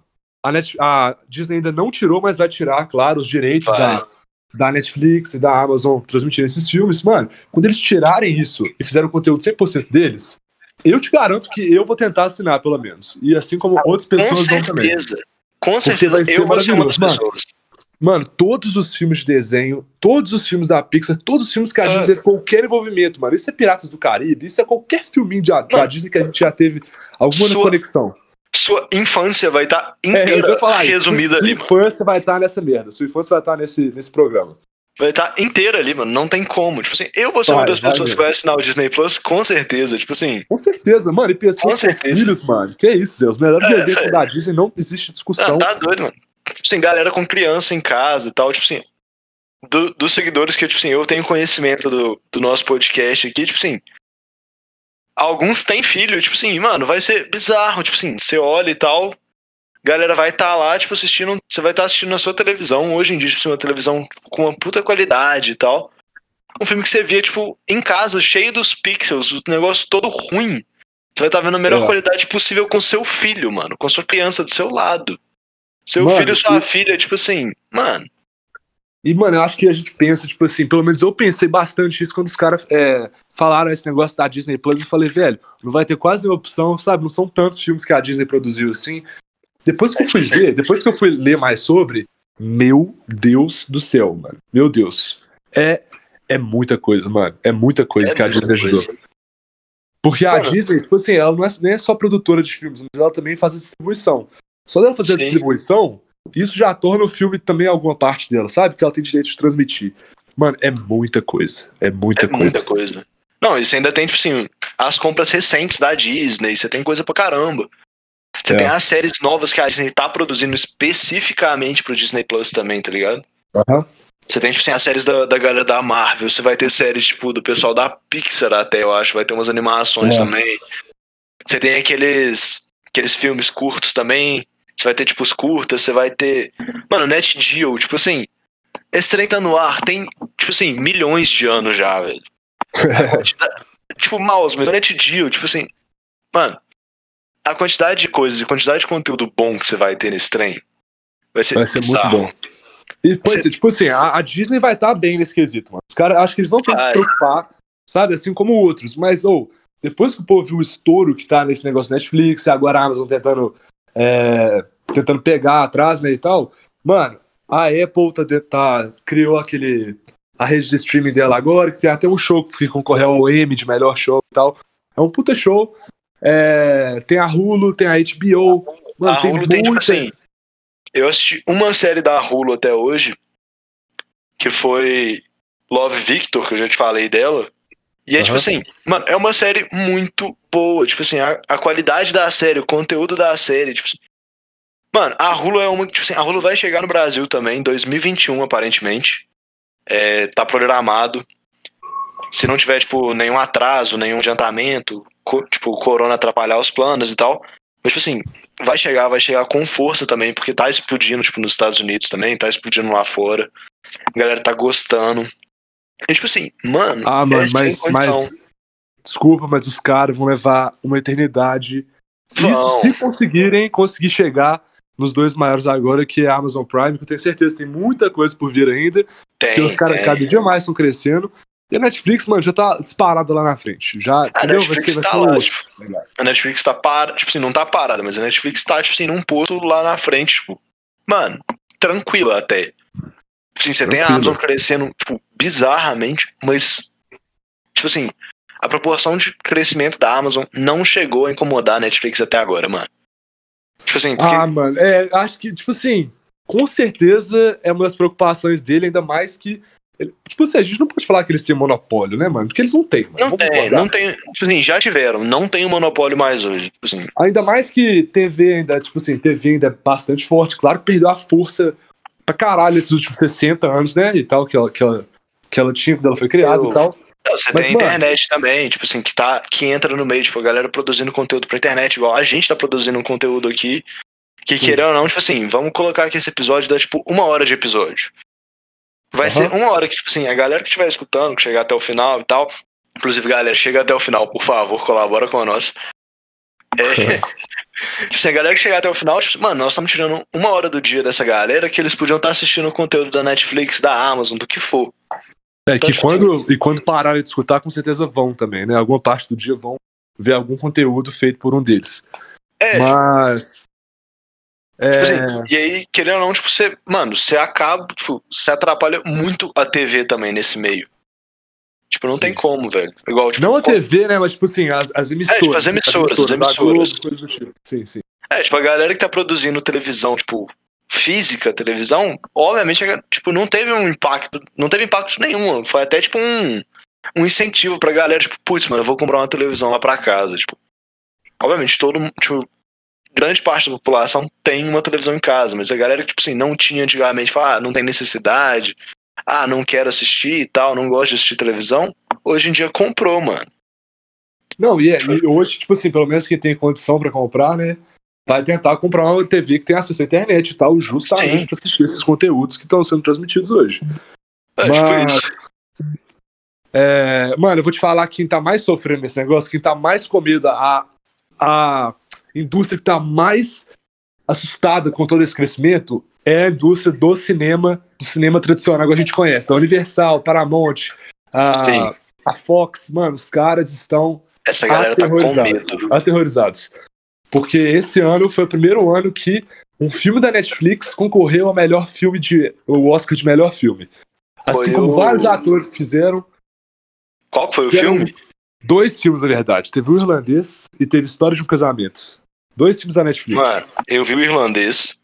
a, Net- a Disney ainda não tirou, mas vai tirar, claro, os direitos Vai. da, da Netflix e da Amazon transmitir esses filmes, mano, quando eles tirarem isso e fizerem o conteúdo 100% deles, eu te garanto que eu vou tentar assinar, pelo menos. E assim como outras Com pessoas vão também. certeza. Com certeza. vai ser eu vou ser uma das pessoas. Mano, todos os filmes de desenho, todos os filmes da Pixar, todos os filmes que a Ah. Disney teve qualquer envolvimento, mano. Isso é Piratas do Caribe, isso é qualquer filminho de, da Disney que a gente já teve alguma sua- conexão. Sua infância vai estar É, eu inteira isso. resumida sua, ali, sua infância vai estar nessa merda. Sua infância vai estar nesse, nesse programa. Vai estar inteira ali, mano. Não tem como. Tipo assim, eu vou ser uma das pessoas que vai assinar o Disney Plus, com certeza. Tipo assim, Com certeza, mano. E Com pessoas com, certeza. filhos, mano. Que isso, Zé. Os melhores É, desenhos velho. da Disney não existe discussão. ah, tá doido, mano. Tipo assim, galera com criança em casa e tal, tipo assim. do- dos seguidores que, tipo assim, eu tenho conhecimento do, do nosso podcast aqui, tipo assim. alguns têm filho, tipo assim, mano, vai ser bizarro, tipo assim, você olha e tal, galera vai estar tá lá, tipo, assistindo, você vai estar tá assistindo na sua televisão, hoje em dia, tipo, uma televisão com uma puta qualidade e tal. Um filme que você via, tipo, em casa, cheio dos pixels, o negócio todo ruim. Você vai estar tá vendo a melhor é. qualidade possível com seu filho, mano, com sua criança do seu lado. Seu mano, filho e sua filha, tipo assim, mano. E, mano, eu acho que a gente pensa, tipo assim, pelo menos eu pensei bastante isso quando os caras é, falaram esse negócio da Disney Plus. Eu falei, velho, não vai ter quase nenhuma opção, sabe? Não são tantos filmes que a Disney produziu assim. Depois que eu fui ver, depois que eu fui ler mais sobre, meu Deus do céu, mano. Meu Deus. É, é muita coisa, mano. É muita coisa é que a Disney ajudou. Porque a. Disney, tipo assim, ela não é, nem é só produtora de filmes, mas ela também faz a distribuição. Só dela fazer Sim. a distribuição, isso já torna o filme também alguma parte dela, sabe? Que ela tem direito de transmitir. Mano, é muita coisa. É muita é coisa. Muita coisa. Não, isso ainda tem, tipo assim, as compras recentes da Disney, você tem coisa pra caramba. Você é. tem as séries novas que a Disney tá produzindo especificamente pro Disney Plus também, tá ligado? Aham. Uhum. Você tem, tipo assim, as séries da, da galera da Marvel, você vai ter séries, tipo, do pessoal da Pixar até, eu acho, vai ter umas animações é. também. Você tem aqueles, aqueles filmes curtos também, você vai ter, tipo, os curtas, você vai ter. Mano, Net Geo, tipo assim. Esse trem tá no ar, tem, tipo assim, milhões de anos já, velho. (laughs) tipo, mouse, mas Net Geo, tipo assim. Mano, a quantidade de coisas, a quantidade de conteúdo bom que você vai ter nesse trem vai ser, vai ser muito bom. E, pois, você... tipo assim, a, a, Disney vai estar tá bem nesse quesito, mano. Os caras, acho que eles não têm que se preocupar, sabe? Assim como outros. Mas, ou, oh, depois que o povo viu o estouro que tá nesse negócio Netflix, e agora a Amazon tentando é, tentando pegar atrás, né, e tal. Mano, a Apple tá, tá, criou aquele a rede de streaming dela agora, que tem até um show que concorreu ao Emmy de melhor show e tal. É um puta show. É, tem a Hulu, tem a HBO. Mano, a tem Hulu muita... tem, tipo assim, eu assisti uma série da Hulu até hoje, que foi Love Victor, que eu já te falei dela. E é uhum. tipo assim, mano, é uma série muito boa. Tipo assim, a, a qualidade da série, o conteúdo da série, tipo assim, Mano, a Hulu é uma. Tipo assim, a Hulu vai chegar no Brasil também, em 2021, aparentemente. É, tá programado. Se não tiver, tipo, nenhum atraso, nenhum adiantamento, co, tipo, o corona atrapalhar os planos e tal. Mas, tipo assim, vai chegar, vai chegar com força também, porque tá explodindo, tipo, nos Estados Unidos também, tá explodindo lá fora. A galera tá gostando. E, tipo assim, mano. Ah, mano, mas, mas. Desculpa, mas os caras vão levar uma eternidade. Se, isso, se conseguirem conseguir chegar nos dois maiores agora, que é a Amazon Prime, que eu tenho certeza tem muita coisa por vir ainda. Tem, que os caras cada dia mais estão crescendo. E a Netflix, mano, já tá disparado lá na frente. Já, a entendeu? Netflix vai ser, tá vai lá, tipo, A Netflix tá parada, tipo assim, não tá parada, mas a Netflix tá, tipo assim, num posto lá na frente, tipo, mano, tranquila até. Tipo assim, você tem a Amazon crescendo, tipo, bizarramente, mas, tipo assim, a proporção de crescimento da Amazon não chegou a incomodar a Netflix até agora, mano. Tipo assim, porque... Ah, mano, é, acho que, tipo assim, com certeza é uma das preocupações dele, ainda mais que. Tipo assim, a gente não pode falar que eles têm monopólio, né, mano? Porque eles não têm, mano. Não tem, não tem. Tipo assim, já tiveram, não tem o um monopólio mais hoje. Tipo assim. Ainda mais que TV ainda, tipo assim, TV ainda é bastante forte. Claro que perdeu a força pra caralho esses últimos 60 anos, né? E tal, que ela, que ela, que ela tinha quando ela foi criada Eu... e tal. Você Mas, tem a internet mano, também, tipo assim, que, tá, que entra no meio, tipo, a galera produzindo conteúdo pra internet, igual a gente tá produzindo um conteúdo aqui, que querendo ou não, tipo assim, vamos colocar que esse episódio dá, tipo, uma hora de episódio. Vai uhum. ser uma hora que, tipo assim, a galera que estiver escutando, que chegar até o final e tal, inclusive, galera, chega até o final, por favor, colabora com a nossa. É, (laughs) tipo assim, a galera que chegar até o final, tipo, mano, nós estamos tirando uma hora do dia dessa galera que eles podiam estar tá assistindo o conteúdo da Netflix, da Amazon, do que for. É, então, que tipo, quando, e quando pararem de escutar, com certeza vão também, né? Alguma parte do dia vão ver algum conteúdo feito por um deles. É, Mas. É... Assim, e aí, querendo ou não, tipo, você, mano, você acaba, tipo, você atrapalha muito a TV também nesse meio. Tipo, não Sim. tem como, velho. Igual, tipo, não a TV, né? Mas, tipo assim, as, as emissoras. É, tipo, as emissoras, as emissoras. As emissoras. Globo, tipo. Sim, sim. É, tipo, a galera que tá produzindo televisão, tipo, física, televisão, obviamente, tipo, não teve um impacto, não teve impacto nenhum. Foi até, tipo, um, um incentivo pra galera, tipo, putz, mano, eu vou comprar uma televisão lá pra casa, tipo. Obviamente, todo tipo, grande parte da população tem uma televisão em casa, mas a galera que, tipo assim, não tinha antigamente, fala, ah, não tem necessidade, ah, não quero assistir e tal, não gosto de assistir televisão, hoje em dia comprou, mano. Não, e, é, e hoje, tipo assim, pelo menos quem tem condição pra comprar, né? Vai tentar comprar uma TV que tem acesso à internet e tal, justamente pra assistir esses conteúdos que estão sendo transmitidos hoje. É, tipo isso. Mas. é, mano, eu vou te falar quem tá mais sofrendo nesse negócio, quem tá mais com medo, a, a indústria que tá mais assustada com todo esse crescimento é a indústria do cinema, do cinema tradicional que a gente conhece, da Universal, Paramount, a, Sim. a Fox, mano, os caras estão Essa galera tá com aterrorizados, medo. aterrorizados. Porque esse ano foi o primeiro ano que um filme da Netflix concorreu ao melhor filme de. o Oscar de melhor filme. Assim Foi como o- vários atores que fizeram. Qual foi o filme? Dois filmes, na verdade. Teve o Irlandês e teve História de um Casamento. Dois filmes da Netflix. Mano, eu vi o irlandês.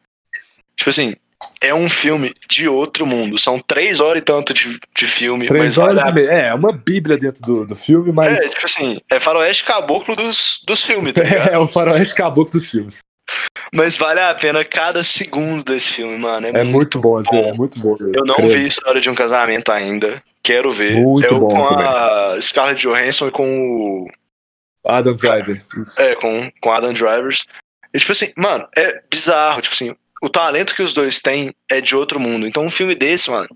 Tipo assim, é um filme de outro mundo. São três horas e tanto de, de filme. Três horas vale e meia. É, é uma bíblia dentro do, do filme, a- mas. É, tipo assim, é faroeste caboclo dos, dos filmes, tá (laughs) ligado? É, o faroeste caboclo dos filmes. Mas vale a pena cada segundo desse filme, mano. É, É muito bom, Zé, é muito bom. Eu não Credo. vi História de um Casamento ainda. Quero ver. Muito é o bom com também. a Scarlett Johansson e com o. Adam Driver. É, com, com Adam Drivers. E, tipo assim, mano, é bizarro. Tipo assim, o talento que os dois têm é de outro mundo. Então, um filme desse, mano,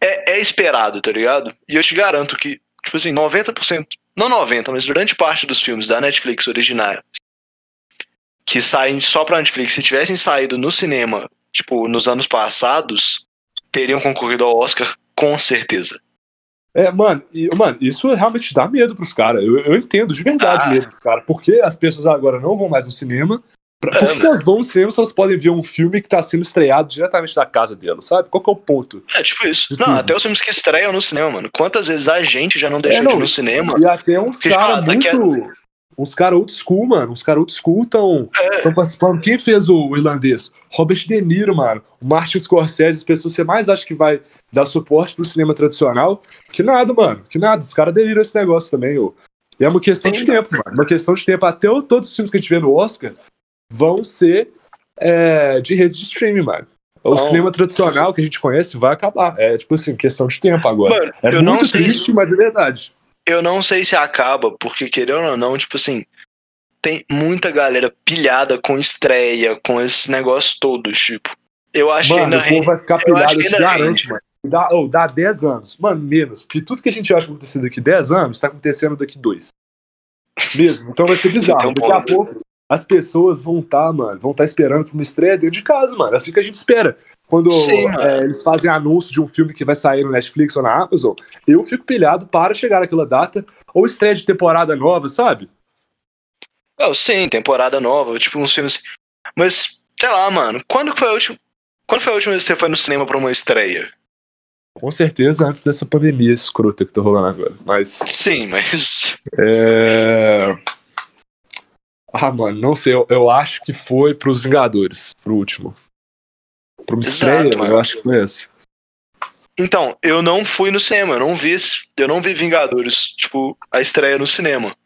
é, é esperado, tá ligado? E eu te garanto que, tipo assim, 90%, não 90%, mas grande parte dos filmes da Netflix originais que saem só pra Netflix, se tivessem saído no cinema, tipo, nos anos passados, teriam concorrido ao Oscar com certeza. É, mano, e, mano, isso realmente dá medo pros caras. Eu, eu entendo de verdade Ah. medo pros caras. Porque as pessoas agora não vão mais no cinema. Pra, É, por que elas vão no cinema se elas podem ver um filme que tá sendo estreado diretamente da casa delas, sabe? Qual que é o ponto? É, tipo isso. De Não, tudo. até os filmes que estreiam no cinema, mano. Quantas vezes a gente já não deixou É, não, de ir no cinema? E até uns caras fala, tá muito. Uns caras old school, mano. Uns caras old school tão, É. participando. Quem fez o irlandês? Robert De Niro, mano. O Martin Scorsese, as pessoas que você mais acha que vai dar suporte pro cinema tradicional. Que nada, mano. Que nada. Os caras deliram esse negócio também, ô. E é uma questão de tempo, mano. Uma questão de tempo. Até todos os filmes que a gente vê no Oscar vão ser é, de redes de streaming, mano. O Não. cinema tradicional que a gente conhece vai acabar. É, tipo assim, questão de tempo agora. Mano, é eu não muito sei triste, mas é verdade. Eu não sei se acaba, porque querendo ou não, tipo assim, tem muita galera pilhada com estreia, com esses negócios todos, tipo. Eu acho Mano, que ainda o povo vai ficar eu pilhado, que eu te garanto, mano. Dá, oh, dá 10 anos. Mano, menos. Porque tudo que a gente acha que vai acontecer daqui 10 anos, tá acontecendo daqui 2. Mesmo. Então vai ser (laughs) bizarro. Daqui a pouco, as pessoas vão estar, mano, vão estar esperando pra uma estreia dentro de casa, mano. Assim que a gente espera. Quando Sim, é, eles fazem anúncio de um filme que vai sair no Netflix ou na Amazon, eu fico pilhado para chegar naquela data. Ou estreia de temporada nova, sabe? Oh, sim, temporada nova, tipo uns filmes. Mas, sei lá, mano, quando foi a última. Quando foi a última vez que você foi no cinema pra uma estreia? Com certeza antes dessa pandemia escrota que tá rolando agora. Mas. Sim, mas. É... Ah, mano, não sei. Eu, eu acho que foi pros Vingadores, pro último. Exato, eu acho que foi esse. Então, eu não fui no cinema, eu não vi, eu não vi Vingadores, tipo, a estreia no cinema.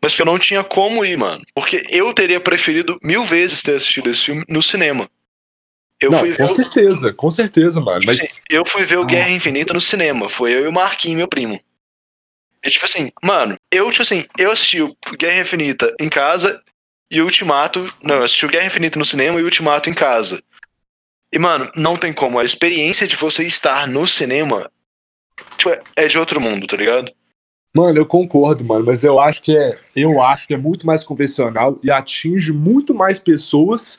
Mas que eu não tinha como ir, mano. Porque eu teria preferido mil vezes ter assistido esse filme no cinema. Eu não, com o- certeza, com certeza, mano. Mas assim, eu fui ver o Ah. Guerra Infinita no cinema. Foi eu e o Marquinhos, meu primo. E tipo assim, mano, eu, tipo assim, eu assisti o Guerra Infinita em casa e o Ultimato. Não, eu assisti o Guerra Infinita no cinema e o Ultimato em casa. E, mano, não tem como. A experiência de você estar no cinema tipo, é- de outro mundo, tá ligado? Mano, eu concordo, mano, mas eu acho que é, eu acho que é muito mais convencional e atinge muito mais pessoas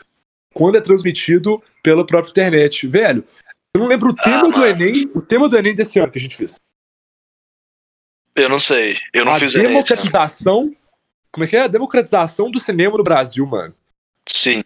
quando é transmitido pela própria internet. Velho, eu não lembro o Ah, tema do mano. Enem, o tema do Enem desse ano que a gente fez. Eu não sei. Eu não a fiz Enem esse ano. democratização. Como é que é? A democratização do cinema no Brasil, mano. Sim.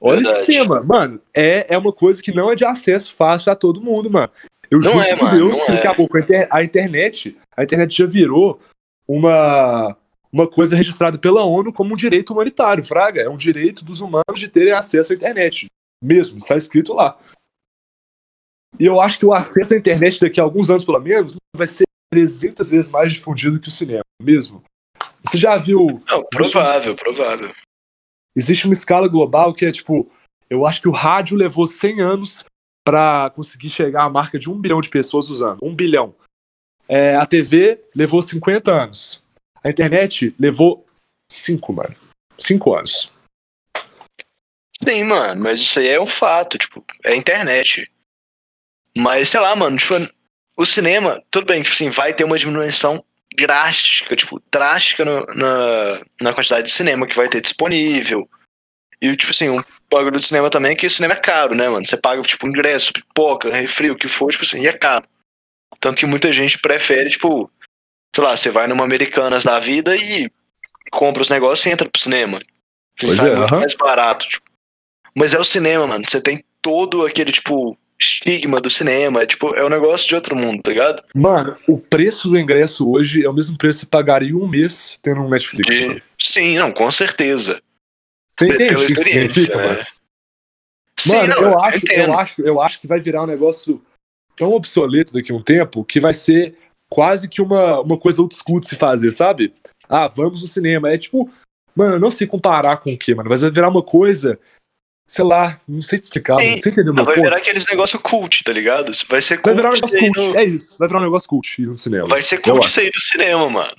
Olha Verdade. esse tema, mano. É, é uma coisa que não é de acesso fácil a todo mundo, mano. Eu Não juro é, por mano, Deus que é. daqui a pouco a internet, a internet já virou uma, uma coisa registrada pela ONU como um direito humanitário, fraga. É um direito dos humanos de terem acesso à internet. Mesmo, está escrito lá. E eu acho que o acesso à internet daqui a alguns anos, pelo menos, vai ser 300 vezes mais difundido que o cinema, mesmo. Você já viu Não, provável, provável. Existe uma escala global que é tipo, eu acho que o rádio levou 100 anos para conseguir chegar à marca de um bilhão de pessoas usando. Um bilhão. É, a TV levou 50 anos. A internet levou cinco, mano. Cinco anos. Sim, mano, mas isso aí é um fato, tipo, é a internet. Mas, sei lá, mano, tipo, o cinema, tudo bem, tipo assim, vai ter uma diminuição drástica, tipo, drástica no, na, na quantidade de cinema que vai ter disponível. E, tipo assim, um bagulho do cinema também é que o cinema é caro, né, mano? Você paga, tipo, ingresso, pipoca, refri, o que for, tipo assim, e é caro. Tanto que muita gente prefere, tipo, sei lá, você vai numa Americanas da vida e compra os negócios e entra pro cinema. Pois sai é, muito aham. mais barato, tipo. Mas é o cinema, mano. Você tem todo aquele, tipo, estigma do cinema. É, tipo, é um negócio de outro mundo, tá ligado? Mano, o preço do ingresso hoje é o mesmo preço que você pagaria um mês tendo um Netflix. De-. Sim, não, com certeza. Você entende o que significa, né? mano? Sim, Mano, não, eu, acho, entendo. eu, acho, eu acho que vai virar um negócio tão obsoleto daqui a um tempo que vai ser quase que uma, uma coisa old school de se fazer, sabe? Ah, vamos no cinema. É tipo, mano, não sei comparar com o que, mano, mas vai virar uma coisa, sei lá, não sei te explicar, Sim. mano. Você entendeu o Não, meu vai ponto? virar aqueles negócio cult, tá ligado? Vai ser Vai cult, virar um negócio cult, no- é isso. Vai virar um negócio cult ir no cinema. Vai ser cult sair do cinema, mano.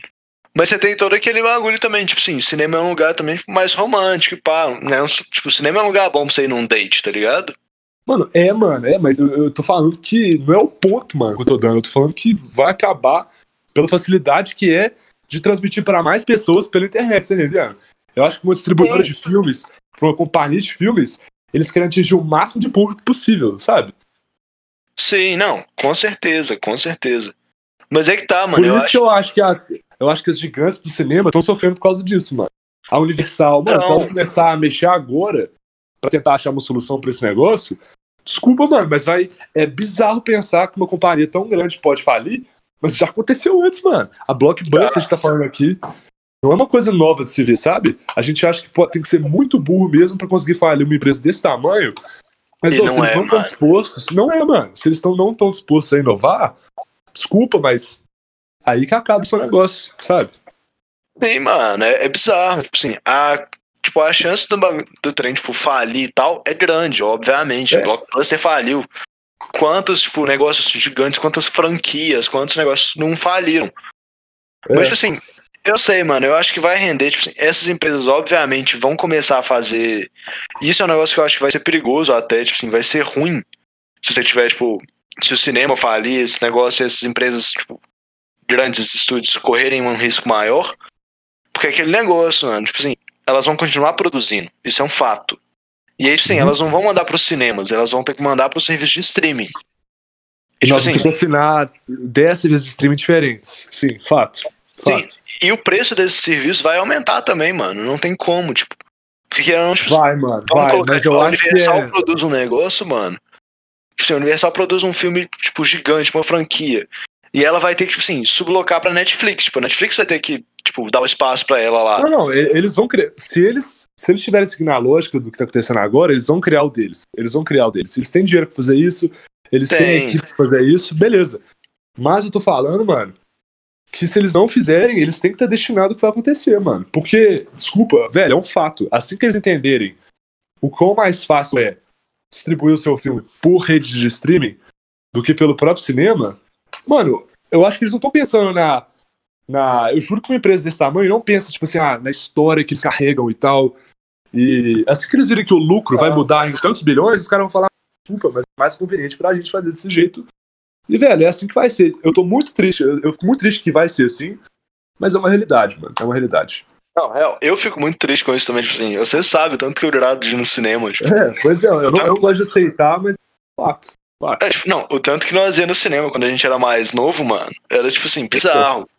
Mas você tem todo aquele bagulho também, tipo assim, cinema é um lugar também mais romântico, e pá, né? Tipo, cinema é um lugar bom pra você ir num date, tá ligado? Mano, é, mano, é, mas eu, eu tô falando que não é o ponto, mano, que eu tô dando. Eu tô falando que vai acabar pela facilidade que é de transmitir pra mais pessoas pela internet, tá entendendo? Eu acho que uma distribuidora de filmes, companhia de filmes, eles querem atingir o máximo de público possível, sabe? Sim, não, com certeza, com certeza. Mas é que tá, Por mano, eu isso acho que eu acho que as, eu acho que as gigantes do cinema estão sofrendo por causa disso, mano. A Universal, mano, Não. se ela começar a mexer agora pra tentar achar uma solução pra esse negócio, desculpa, mano, mas vai. É bizarro pensar que uma companhia tão grande pode falir, mas já aconteceu antes, mano. A Blockbuster, a gente tá falando aqui, não é uma coisa nova de se ver, sabe? A gente acha que pode, tem que ser muito burro mesmo pra conseguir falir uma empresa desse tamanho. Mas não se eles é, não estão dispostos, não é, mano. Se eles tão, não estão dispostos a inovar, desculpa, mas aí que acaba o seu negócio, sabe? Sim, mano, é, é bizarro. Tipo assim, a, tipo, a chance do, do trem, tipo, falir e tal é grande, obviamente. É. Blockbuster faliu. Quantos, tipo, negócios gigantes, quantas franquias, quantos negócios não faliram. É. Mas, tipo assim, eu sei, mano, eu acho que vai render, tipo assim, essas empresas, obviamente, vão começar a fazer. Isso é um negócio que eu acho que vai ser perigoso até, tipo assim, vai ser ruim. Se você tiver, tipo, se o cinema falir, esse negócio, essas empresas, tipo, grandes esses estúdios correrem um risco maior. Porque é aquele negócio, mano, tipo assim, elas vão continuar produzindo. Isso é um fato. E aí, tipo assim, Uhum. elas não vão mandar pros cinemas, elas vão ter que mandar pro serviço de streaming. E Tipo nós assim- vamos ter que assinar 10 serviços de streaming diferentes. Sim, fato. Sim. Fato. E o preço desse serviço vai aumentar também, mano. Não tem como, tipo. Porque não, tipo, Vai, mano, vai. Mas tipo, eu a acho que Universal é. produz um negócio, mano. Tipo assim, a Universal produz um filme, tipo, gigante, uma franquia. E ela vai ter que, tipo assim, sublocar pra Netflix. Tipo, a Netflix vai ter que, tipo, dar o espaço pra ela lá. Não, não, eles vão criar. Se eles, se eles tiverem seguindo a lógica do que tá acontecendo agora, eles vão criar o deles. Eles vão criar o deles. Se eles têm dinheiro pra fazer isso, eles têm Tem. equipe pra fazer isso, beleza. Mas eu tô falando, mano, que se eles não fizerem, eles têm que estar destinado ao que vai acontecer, mano. Porque, desculpa, velho, é um fato. Assim que eles entenderem o quão mais fácil é distribuir o seu filme por redes de streaming do que pelo próprio cinema, mano, eu acho que eles não estão pensando na na. Eu juro que uma empresa desse tamanho não pensa, tipo assim, ah, na história que eles carregam e tal. E assim que eles virem que o lucro vai mudar em tantos bilhões, os caras vão falar, desculpa, mas é mais conveniente pra gente fazer desse jeito. E, velho, é assim que vai ser. Eu tô muito triste, eu, eu fico muito triste que vai ser assim, mas é uma realidade, mano. É uma realidade. Não, real, eu fico muito triste com isso também, tipo assim, você sabe, tanto que eu irado de ir no cinema, tipo, É, pois é, eu não, eu gosto de aceitar, mas fato. fato. É, tipo, não, o tanto que nós ia no cinema quando a gente era mais novo, mano, era tipo assim, bizarro.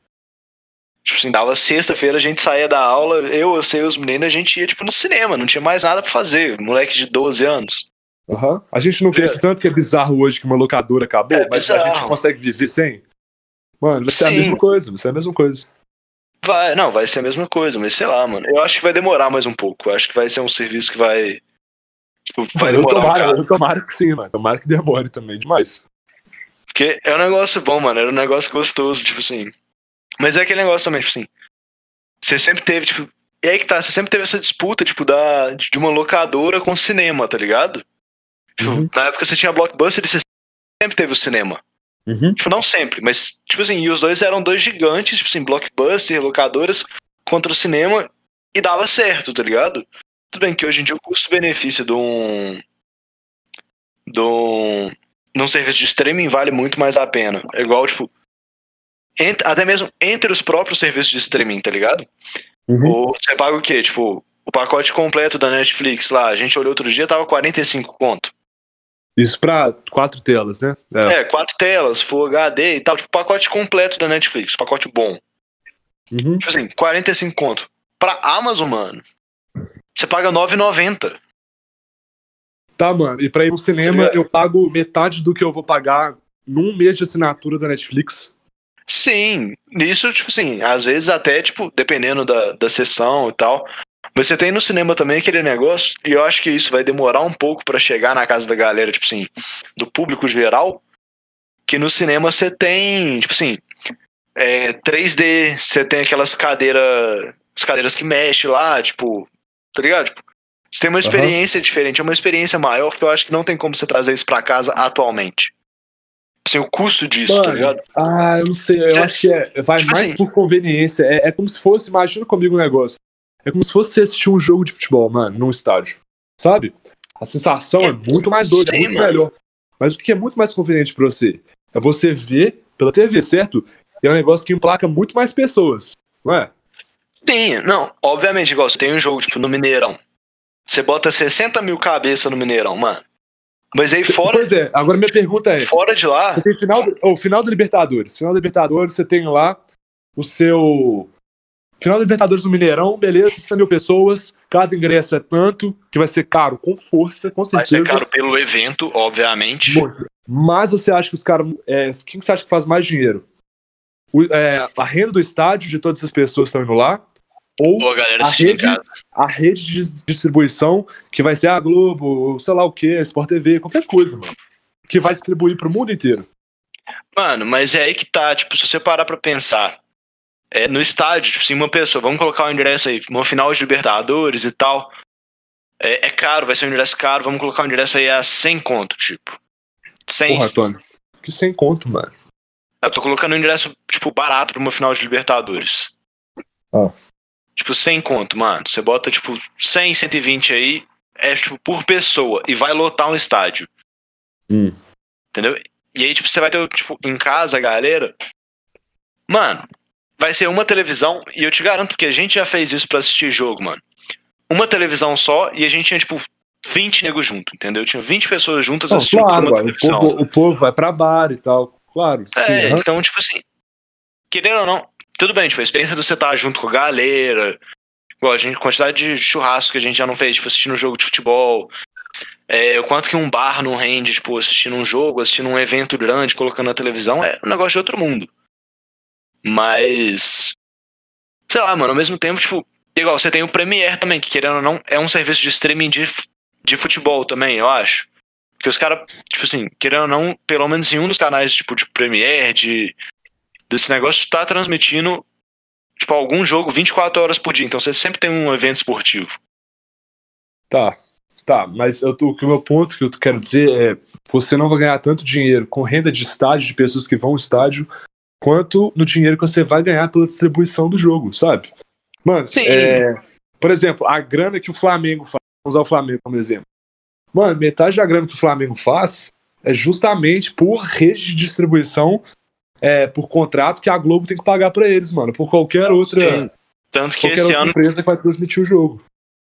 Tipo assim, dava sexta-feira, a gente saía da aula, eu, você e os meninos, a gente ia, tipo, no cinema, não tinha mais nada pra fazer. Moleque de 12 anos. Aham. A gente não pensa tanto que é bizarro hoje que uma locadora acabou, É mas a gente consegue viver sem. Mano, vai ser a Sim. mesma coisa, vai ser a mesma coisa. Vai, não, vai ser a mesma coisa, mas sei lá, mano. Eu acho que vai demorar mais um pouco. Eu acho que vai ser um serviço que vai. Tipo, vai eu, demorar um tomara, bocado. eu tomara que sim, mano. Tomara que demore também demais. Porque é um negócio bom, mano. Era um negócio gostoso, tipo assim. Mas é aquele negócio também, tipo assim. Você sempre teve, tipo. E aí que tá, você sempre teve essa disputa, tipo, da, de uma locadora com cinema, tá ligado? Tipo, Uhum. Na época você tinha blockbuster e você sempre teve o cinema. Uhum. Tipo, não sempre, mas, tipo assim, e os dois eram dois gigantes, tipo assim, blockbuster, locadoras, contra o cinema, e dava certo, tá ligado? Tudo bem que hoje em dia o custo-benefício de um. de um. de um serviço de streaming vale muito mais a pena. É igual, tipo. ent- até mesmo entre os próprios serviços de streaming, tá ligado? Uhum. Ou você paga o quê? Tipo, o pacote completo da Netflix lá, a gente olhou outro dia, tava 45 conto. Isso pra quatro telas, né? É. É, quatro telas, Full HD e tal, tipo, pacote completo da Netflix, pacote bom. Uhum. Tipo assim, 45 conto. Pra Amazon, mano, você paga 9,90. Tá, mano. E pra ir no cinema, eu pago metade do que eu vou pagar num mês de assinatura da Netflix. Sim, nisso, tipo assim, às vezes até, tipo, dependendo da, da sessão e tal. Você tem no cinema também aquele negócio, e eu acho que isso vai demorar um pouco pra chegar na casa da galera, tipo assim, do público geral. Que no cinema você tem, tipo assim, é, 3D, você tem aquelas cadeiras. As cadeiras que mexem lá, tipo, tá ligado? Tipo, você tem uma experiência diferente, é uma experiência maior que eu acho que não tem como você trazer isso pra casa atualmente. Assim, o custo disso, tá Mano, ligado? Ah, eu não sei. Eu acho que é, vai tipo mais assim- por conveniência. É, é como se fosse, imagina comigo um negócio. É como se fosse você assistir um jogo de futebol, mano, num estádio. Sabe? A sensação é, É, muito mais doida, é muito mano. melhor. Mas o que é muito mais conveniente pra você? É você ver pela TV, certo? E é um negócio que emplaca muito mais pessoas, não é? Tem, não, obviamente, igual você tem um jogo, tipo, no Mineirão. Você bota 60 mil cabeças no Mineirão, mano. Mas aí fora, Pois é, agora minha pergunta é: fora de lá, Você tem final, o final da Libertadores. Final da Libertadores, você tem lá o seu. Final da Libertadores do Mineirão, beleza, 60 mil pessoas, cada ingresso é tanto, que vai ser caro com força, com vai certeza. ser caro pelo evento, obviamente. Muito. Mas você acha que os caras. É, quem que você acha que faz mais dinheiro? O- é, a renda do estádio de todas as pessoas que estão indo lá? Ou Ou a galera A rede- a rede de dis- distribuição, que vai ser a Globo, sei lá o que, Sport TV, qualquer coisa, mano. Que vai distribuir pro mundo inteiro. Mano, mas é aí que tá, tipo, se você parar pra pensar, é, no estádio, tipo assim, uma pessoa, vamos colocar o endereço aí, uma final de Libertadores e tal, é, é caro, vai ser um endereço caro, vamos colocar o endereço aí a 100 conto, tipo. 100, Porra, Antônio. Que sem conto, mano. Eu tô colocando um ingresso, tipo, barato pra uma final de Libertadores. Ah. Tipo, 100 conto, mano. Você bota, tipo, 100, 120 aí, é, tipo, por pessoa. E vai lotar um estádio. Hum. Entendeu? E aí, tipo, você vai ter, tipo, em casa, a galera. Mano, vai ser uma televisão. E eu te garanto que a gente já fez isso pra assistir jogo, mano. Uma televisão só e a gente tinha, tipo, 20 negros junto, entendeu? Tinha 20 pessoas juntas Não, assistindo claro, uma ué, o, televisão. povo, o povo vai pra bar e tal. Claro, sim. É, aham. então, tipo assim, querendo ou não, tudo bem, tipo, a experiência de você estar junto com a galera, igual a gente, quantidade de churrasco que a gente já não fez, tipo, assistindo um jogo de futebol, é, o quanto que um bar não rende, tipo, assistindo um jogo, assistindo um evento grande, colocando na televisão, é um negócio de outro mundo. Mas, sei lá, mano, ao mesmo tempo, tipo, igual, você tem o Premiere também, que querendo ou não, é um serviço de streaming de, de futebol também, eu acho. Porque os caras, tipo assim, querendo ou não, pelo menos em um dos canais, tipo, de Premiere, de, desse negócio, tá transmitindo, tipo, algum jogo 24 horas por dia. Então você sempre tem um evento esportivo. Tá, tá, mas eu, o que o meu ponto que eu quero dizer é: você não vai ganhar tanto dinheiro com renda de estádio, de pessoas que vão ao estádio, quanto no dinheiro que você vai ganhar pela distribuição do jogo, sabe? Mano, é, por exemplo, a grana que o Flamengo faz, vamos usar o Flamengo como exemplo. Mano, metade da grana que o Flamengo faz é justamente por rede de distribuição, é, por contrato que a Globo tem que pagar pra eles, mano, por qualquer outra, Sim. Tanto que qualquer esse ano, empresa que vai transmitir o jogo.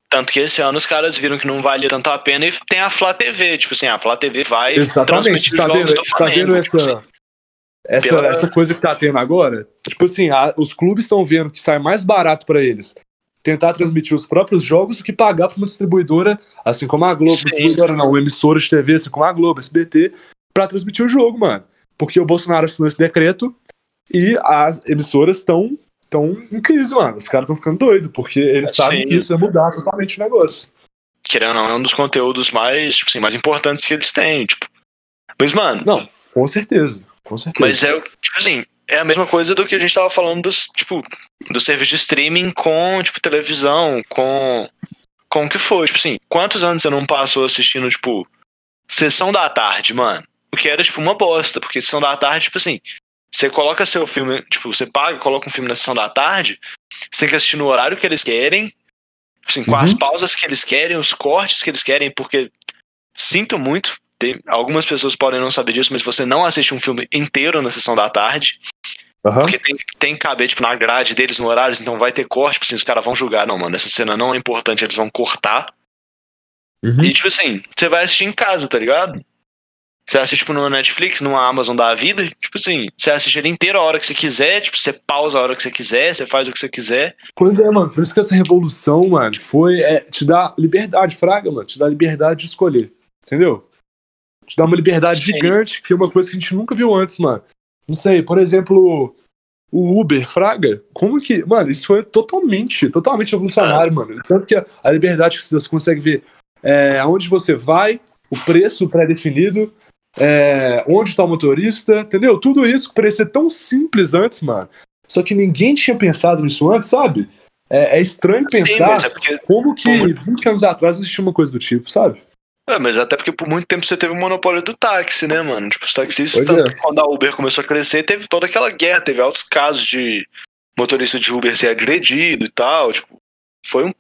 tanto que esse ano os caras viram que não valia tanto a pena e tem a Flá TV, tipo assim, a Flá TV vai Exatamente, transmitir jogos vendo, Flamengo, vendo tipo assim. Essa, pela- essa coisa que tá tendo agora? Tipo assim, a- os clubes estão vendo que sai mais barato pra eles tentar transmitir os próprios jogos do que pagar pra uma distribuidora, assim como a Globo, Sim. distribuidora não, uma emissora de TV, assim como a Globo, SBT, pra transmitir o jogo, mano. Porque o Bolsonaro assinou esse decreto e as emissoras estão tão em crise, mano. Os caras estão ficando doidos, porque eles Sim. sabem que isso vai mudar totalmente o negócio. querendo ou não, é um dos conteúdos mais, tipo assim, mais importantes que eles têm, tipo. Mas, mano, Não, com certeza. Com certeza. Mas é, o- tipo assim, é a mesma coisa do que a gente tava falando dos, tipo, do serviço de streaming com, tipo, televisão, com com o que foi, tipo assim, quantos anos você não passou assistindo, tipo, sessão da tarde, mano? o que era, tipo, uma bosta, porque sessão da tarde, tipo assim, você coloca seu filme, tipo, você paga, coloca um filme na sessão da tarde, você tem que assistir no horário que eles querem, assim, com Uhum. as pausas que eles querem, os cortes que eles querem, porque sinto muito, tem, algumas pessoas podem não saber disso, mas você não assiste um filme inteiro na sessão da tarde, Aham. porque tem, tem que caber, tipo, na grade deles, no horário, então vai ter corte, tipo assim, os caras vão julgar, não, mano, essa cena não é importante, eles vão cortar, Uhum. e, tipo assim, você vai assistir em casa, tá ligado? Você assiste, tipo, no Netflix, numa Amazon da vida, tipo assim, você assiste ele inteiro a hora que você quiser, tipo, você pausa a hora que você quiser, você faz o que você quiser. Pois é, mano. Por isso que essa revolução, mano, foi. É, te dá liberdade, Fraga, mano. Te dá liberdade de escolher. Entendeu? Te dá uma liberdade Sim. gigante, que é uma coisa que a gente nunca viu antes, mano. Não sei, por exemplo, o Uber, Fraga. Como que. Mano, isso foi totalmente, totalmente revolucionário, mano. Tanto que a, liberdade que você consegue ver é, aonde você vai, o preço pré-definido, é, onde tá o motorista, entendeu? Tudo isso parecia tão simples antes, mano. Só que ninguém tinha pensado nisso antes, sabe? É, é estranho Sim, pensar é porque. como que Como- 20 anos atrás não existia uma coisa do tipo, sabe? É, mas até porque por muito tempo você teve o monopólio do táxi, né, mano? Tipo, os taxistas, é. quando a Uber começou a crescer, teve toda aquela guerra, teve altos casos de motorista de Uber ser agredido e tal. Tipo, foi um,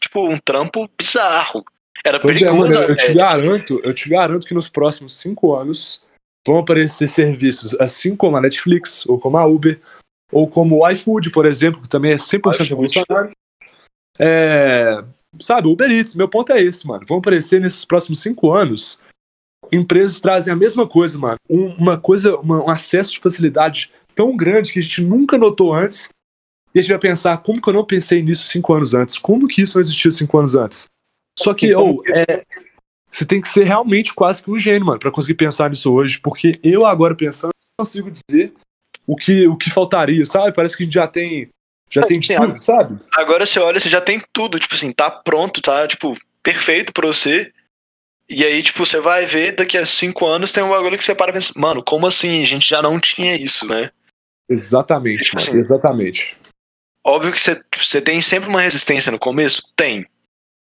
tipo, um trampo bizarro. Era Pois é, perigoso. mano, eu te garanto, eu te garanto que nos próximos cinco anos vão aparecer serviços assim como a Netflix, ou como a Uber, ou como o iFood, por exemplo, que também é 100% iFood. revolucionário. É, sabe, Uber Eats, meu ponto é esse, mano. Vão aparecer nesses próximos cinco anos empresas trazem a mesma coisa, mano. Um- uma coisa, uma- um acesso de facilidade tão grande que a gente nunca notou antes. E a gente vai pensar, como que eu não pensei nisso cinco anos antes? Como que isso não existia cinco anos antes? Só que, Então, ou, é, você tem que ser realmente quase que um gênio, mano, pra conseguir pensar nisso hoje. Porque eu agora pensando, não consigo dizer o que, o que faltaria, sabe? Parece que a gente já tem, já É, tem sim, tudo, sabe? Agora você olha, você já tem tudo, tipo assim, tá pronto, tá, tipo, perfeito pra você. E aí, tipo, você vai ver, daqui a cinco anos tem um bagulho que você para e pensa, mano, como assim? A gente já não tinha isso, né? Exatamente, Tipo mano, assim, exatamente. Óbvio que você, você tem sempre uma resistência no começo? Tem.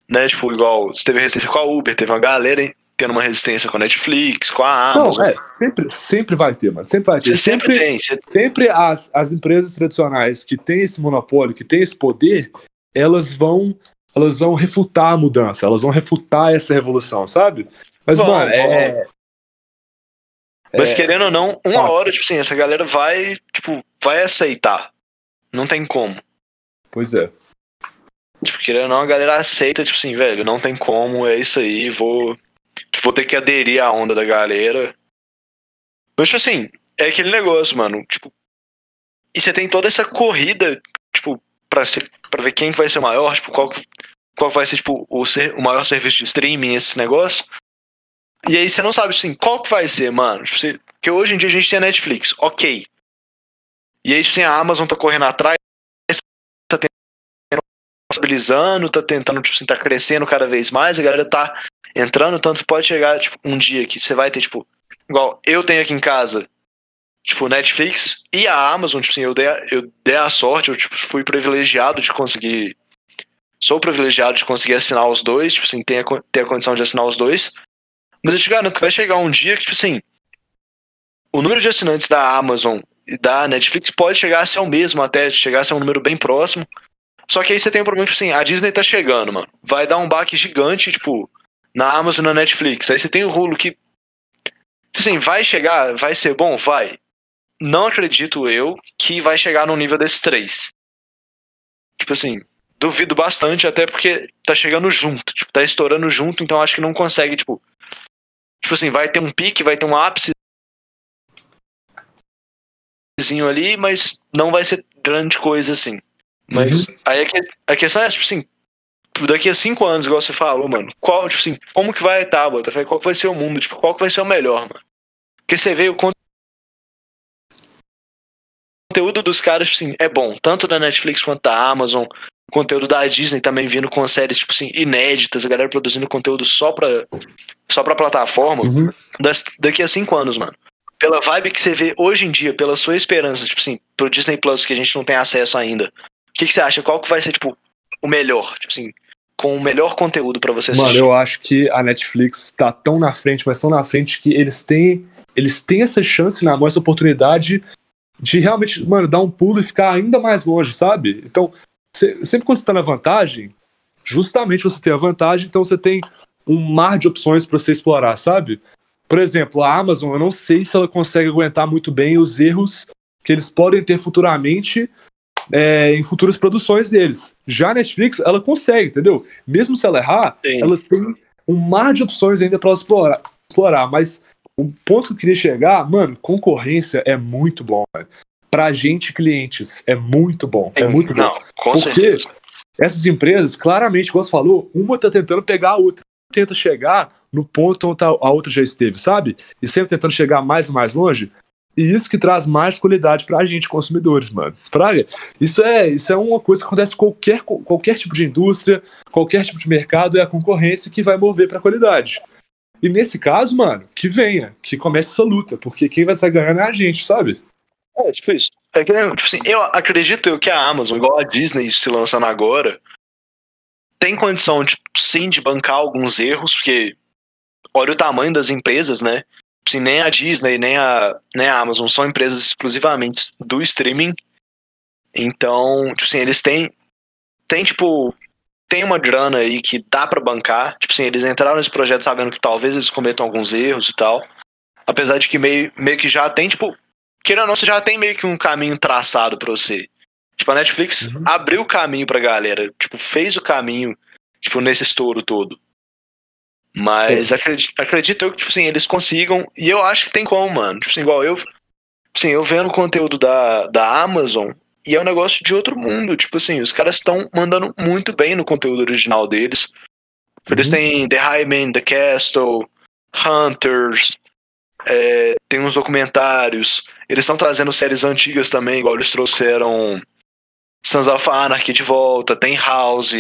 Né? Tipo, igual, você teve resistência com a Uber, teve uma galera hein, tendo uma resistência com a Netflix, com a Não, Amazon. é, sempre, sempre vai ter, mano, sempre vai ter. você sempre, tem. Você, sempre as, as empresas tradicionais que têm esse monopólio, que têm esse poder, elas vão elas vão refutar a mudança, elas vão refutar essa revolução, sabe? Mas, Vão, mano, é, mas é- querendo ou não, uma Fato. hora, tipo assim, essa galera vai, tipo, vai aceitar. Não tem como. Pois é. Tipo, querendo ou não, a galera aceita, tipo assim, velho, não tem como, é isso aí, vou. Vou ter que aderir à onda da galera. Mas, tipo assim, é aquele negócio, mano. Tipo. E você tem toda essa corrida, tipo, pra, ser, pra ver quem que vai ser o maior, tipo, qual, qual vai ser, tipo, o, ser, o maior serviço de streaming, esse negócio. E aí você não sabe, assim, qual que vai ser, mano. Tipo, você, porque hoje em dia a gente tem a Netflix, ok. E aí, tipo assim, a Amazon tá correndo atrás, estabilizando, tá tentando, tipo assim, tá crescendo cada vez mais, a galera tá entrando, tanto pode chegar, tipo, um dia que você vai ter, tipo, igual eu tenho aqui em casa, tipo, Netflix e a Amazon, tipo assim, eu dei a, eu dei a sorte, eu, tipo, fui privilegiado de conseguir, sou privilegiado de conseguir assinar os dois, tipo assim, ter a, ter a condição de assinar os dois, mas eu te garanto que vai chegar um dia que, tipo assim, o número de assinantes da Amazon e da Netflix pode chegar a ser o mesmo, até chegar a ser um número bem próximo. Só que aí você tem um problema, tipo assim, a Disney tá chegando, mano. Vai dar um baque gigante, tipo, na Amazon e na Netflix. Aí você tem o Hulu que. Assim, vai chegar, vai ser bom? Vai. Não acredito eu que vai chegar no nível desses três. Tipo assim, duvido bastante, até porque tá chegando junto, tipo, tá estourando junto, então acho que não consegue, tipo. Tipo assim, vai ter um pique, vai ter um ápice ali, mas não vai ser grande coisa assim. Mas aí a, que- a questão é, tipo assim, daqui a cinco anos, igual você falou, mano, qual, tipo assim, como que vai estar, Botafé? Qual que vai ser o mundo? Tipo, qual que vai ser o melhor, mano? Porque você vê o con- conteúdo dos caras, tipo assim, é bom, tanto da Netflix quanto da Amazon, o conteúdo da Disney também vindo com séries, tipo assim, inéditas, a galera produzindo conteúdo só pra, só pra plataforma, Uhum. das- daqui a cinco anos, mano. Pela vibe que você vê hoje em dia, pela sua esperança, tipo assim, pro Disney Plus que a gente não tem acesso ainda. O que, que você acha? Qual que vai ser, tipo, o melhor? Tipo assim, com o melhor conteúdo pra você assistir. Mano, eu acho que a Netflix tá tão na frente, mas tão na frente que eles têm eles têm essa chance na mão, essa oportunidade de realmente, mano, dar um pulo e ficar ainda mais longe, sabe? Então, cê, sempre quando você tá na vantagem, justamente você tem a vantagem, então você tem um mar de opções para você explorar, sabe? Por exemplo, a Amazon, eu não sei se ela consegue aguentar muito bem os erros que eles podem ter futuramente é, em futuras produções deles. Já a Netflix, ela consegue, entendeu? Mesmo se ela errar, Sim. ela tem um mar de opções ainda para explorar, explorar. Mas o ponto que eu queria chegar, mano, concorrência é muito bom, velho. Pra gente, clientes, é muito bom. É muito Não, bom. Com Porque certeza. essas empresas, claramente, como você falou, uma tá tentando pegar a outra. Tenta chegar no ponto onde a outra já esteve, sabe? E sempre tentando chegar mais e mais longe. E isso que traz mais qualidade pra gente, consumidores, mano. Praga, isso é, isso é uma coisa que acontece em qualquer, qualquer tipo de indústria, qualquer tipo de mercado, é a concorrência que vai mover pra qualidade. E nesse caso, mano, que venha, que comece essa luta, porque quem vai sair ganhando é a gente, sabe? É, tipo isso. É que, tipo assim, eu acredito eu que a Amazon, igual a Disney se lançando agora, tem condição, de, sim, de bancar alguns erros, porque olha o tamanho das empresas, né? Assim, nem a Disney, nem a, nem a Amazon são empresas exclusivamente do streaming. Então, tipo assim, eles têm. Tem, tipo. Tem uma grana aí que dá para bancar. Tipo assim, eles entraram nesse projeto sabendo que talvez eles cometam alguns erros e tal. Apesar de que meio, meio que já tem, tipo. Queira ou não, você já tem meio que um caminho traçado pra você. Tipo, a Netflix uhum. abriu o caminho pra galera. Tipo, fez o caminho, tipo, nesse estouro todo. Mas acredito, acredito eu que, tipo assim, eles consigam. E eu acho que tem como, mano. Tipo assim, igual eu. Assim, eu vendo o conteúdo da, da Amazon e é um negócio de outro mundo. Tipo assim, os caras estão mandando muito bem no conteúdo original deles. Uhum. Eles têm The Highman, The Castle, Hunters, é, tem uns documentários. Eles estão trazendo séries antigas também, igual eles trouxeram Sons of Anarchy de volta, tem House.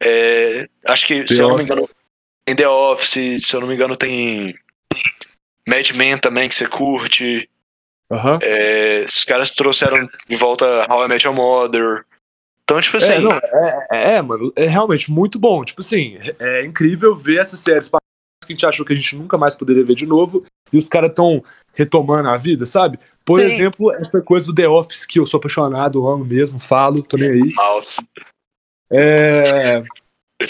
É, acho que, The se eu não me engano, tem The Office, se eu não me engano, tem Mad Men também, que você curte. Uhum. É, os caras trouxeram de volta How I Met Your Mother. Então, tipo assim. É, não, é, é, é, mano, é realmente muito bom. Tipo assim, é, é incrível ver essas séries que a gente achou que a gente nunca mais poderia ver de novo. E os caras estão retomando a vida, sabe? Por Sim. exemplo, essa coisa do The Office, que eu sou apaixonado, amo mesmo, falo, tô nem aí. Nossa. É,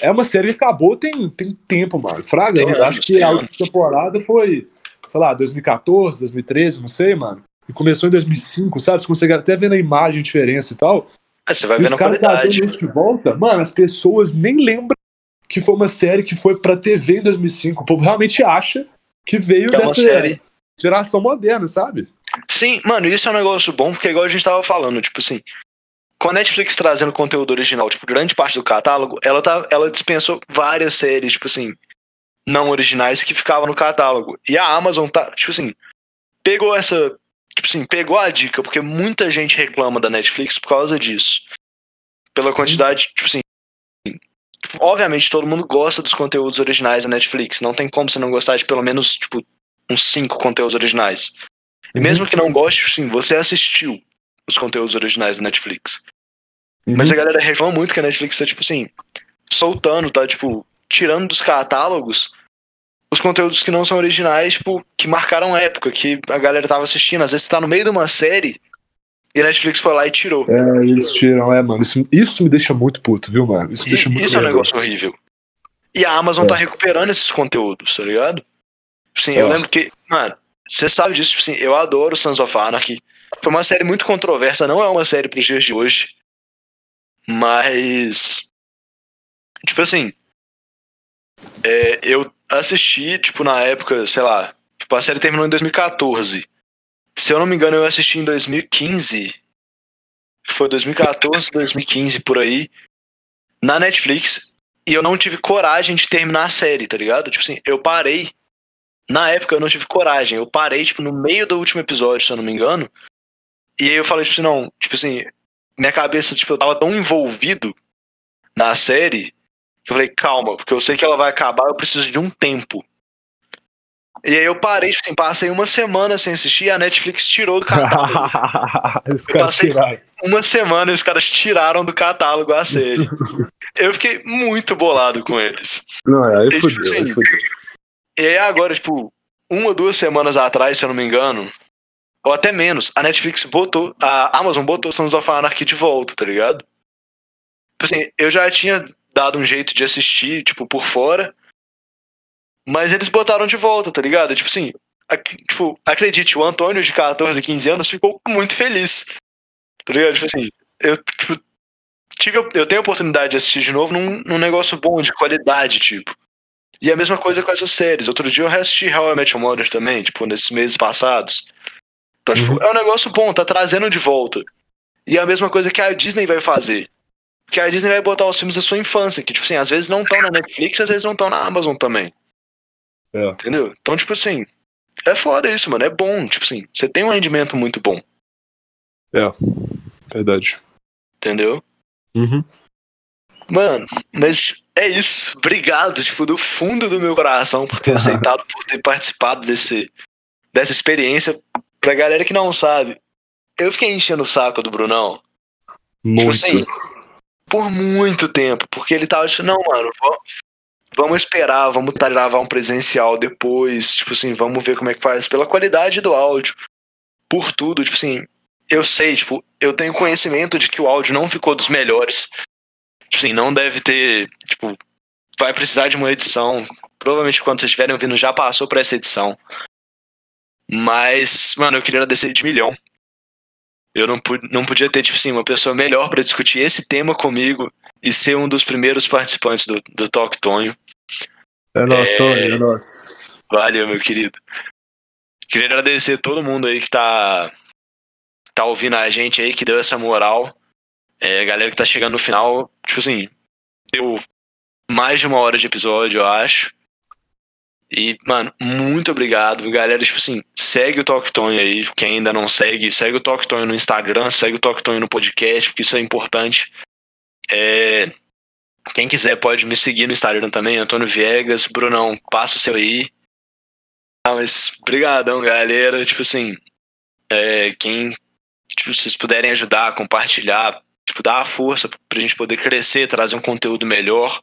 é uma série que acabou tem, tem tempo, mano. Fraga, eu acho que a última temporada foi, sei lá, 2014, 2013, não sei, mano. E começou em 2005, sabe? Você consegue até ver na imagem a diferença e tal. É, você vai ver os caras trazendo isso de volta, mano, as pessoas nem lembram que foi uma série que foi pra TV em 2005. O povo realmente acha que veio que é dessa série. geração moderna, sabe? Sim, mano, isso é um negócio bom, porque igual a gente tava falando, tipo assim, com a Netflix trazendo conteúdo original, tipo, grande parte do catálogo, ela, tá, ela dispensou várias séries, tipo assim, não originais que ficavam no catálogo. E a Amazon tá, tipo assim, pegou essa. Tipo assim, pegou a dica, porque muita gente reclama da Netflix por causa disso. Pela uhum. quantidade, tipo assim. Obviamente todo mundo gosta dos conteúdos originais da Netflix. Não tem como você não gostar de pelo menos, tipo, uns cinco conteúdos originais. E mesmo que não goste, sim, você assistiu os conteúdos originais da Netflix. Uhum. Mas a galera reclama muito que a Netflix tá, tipo assim, soltando, tá, tipo, tirando dos catálogos os conteúdos que não são originais, tipo, que marcaram época, que a galera tava assistindo. Às vezes você tá no meio de uma série e a Netflix foi lá e tirou. É, eles tiram, é, mano. Isso, isso me deixa muito puto, viu, mano? Isso me deixa muito Isso é um negócio horrível. E a Amazon é. tá recuperando esses conteúdos, tá ligado? Sim, eu lembro que, mano, você sabe disso, assim, eu adoro Sons of Anarchy. Foi uma série muito controversa, não é uma série pros dias de hoje. Mas. Tipo assim. É, eu assisti, tipo, na época, sei lá. Tipo, a série terminou em 2014. Se eu não me engano, eu assisti em 2015. Foi 2014, 2015 por aí. Na Netflix. E eu não tive coragem de terminar a série, tá ligado? Tipo assim, eu parei. Na época eu não tive coragem. Eu parei, tipo, no meio do último episódio, se eu não me engano. E aí eu falei, tipo assim, não, tipo assim, minha cabeça, tipo, eu tava tão envolvido na série que eu falei, calma, porque eu sei que ela vai acabar, eu preciso de um tempo. E aí eu parei, tipo assim, passei uma semana sem assistir e a Netflix tirou do catálogo. (laughs) os tiraram. uma semana e os caras tiraram do catálogo a série. (laughs) eu fiquei muito bolado com eles. Não, é, aí e, fudeu, tipo, assim, E aí agora, tipo, uma ou duas semanas atrás, se eu não me engano, ou até menos, a Netflix botou, a Amazon botou Sons of Anarchy de volta, tá ligado? Tipo assim, eu já tinha dado um jeito de assistir, tipo, por fora, mas eles botaram de volta, tá ligado? Tipo assim, ac tipo, acredite, o Antônio de 14, 15 anos ficou muito feliz. Tá ligado? Tipo assim, eu, tipo, tive, eu tenho a oportunidade de assistir de novo num, num negócio bom, de qualidade, tipo. E a mesma coisa com essas séries. Outro dia eu reassisti How I Met Your Mother também, tipo, nesses meses passados. Então, tipo, uhum. é um negócio bom, tá trazendo de volta. E é a mesma coisa que a Disney vai fazer. Que a Disney vai botar os filmes da sua infância, que, tipo assim, às vezes não estão na Netflix, às vezes não estão na Amazon também. É. Entendeu? Então, tipo assim, é foda isso, mano. É bom, tipo assim, você tem um rendimento muito bom. É, verdade. Entendeu? Uhum. Mano, mas é isso. Obrigado, tipo, do fundo do meu coração por ter (laughs) aceitado, por ter participado desse, dessa experiência. Pra galera que não sabe, eu fiquei enchendo o saco do Brunão. Muito. Tipo assim, por muito tempo, porque ele tava tipo, não, mano, vamos esperar, vamos gravar um presencial depois, tipo assim, vamos ver como é que faz, pela qualidade do áudio, por tudo, tipo assim, eu sei, tipo, eu tenho conhecimento de que o áudio não ficou dos melhores, tipo assim, não deve ter, tipo, vai precisar de uma edição, provavelmente quando vocês estiverem ouvindo já passou por essa edição, mas, mano, eu queria agradecer de milhão. Eu não, não podia ter, tipo assim, uma pessoa melhor para discutir esse tema comigo e ser um dos primeiros participantes do, do Talk Tonho. É nosso, é... Tonho, é nosso. Valeu, meu querido. Queria agradecer todo mundo aí que tá, tá ouvindo a gente aí, que deu essa moral. É, a galera que tá chegando no final, tipo assim, deu mais de uma hora de episódio, eu acho. E, mano, muito obrigado, galera. Tipo assim, segue o Toctonho aí, quem ainda não segue, segue o Toctonho no Instagram, segue o Toctonho no podcast, porque isso é importante. É... Quem quiser pode me seguir no Instagram também, Antônio Viegas. Brunão, passa o seu aí. Ah, mas brigadão, galera. Tipo assim, é, quem tipo, vocês puderem ajudar, compartilhar, tipo, dar a força pra gente poder crescer, trazer um conteúdo melhor.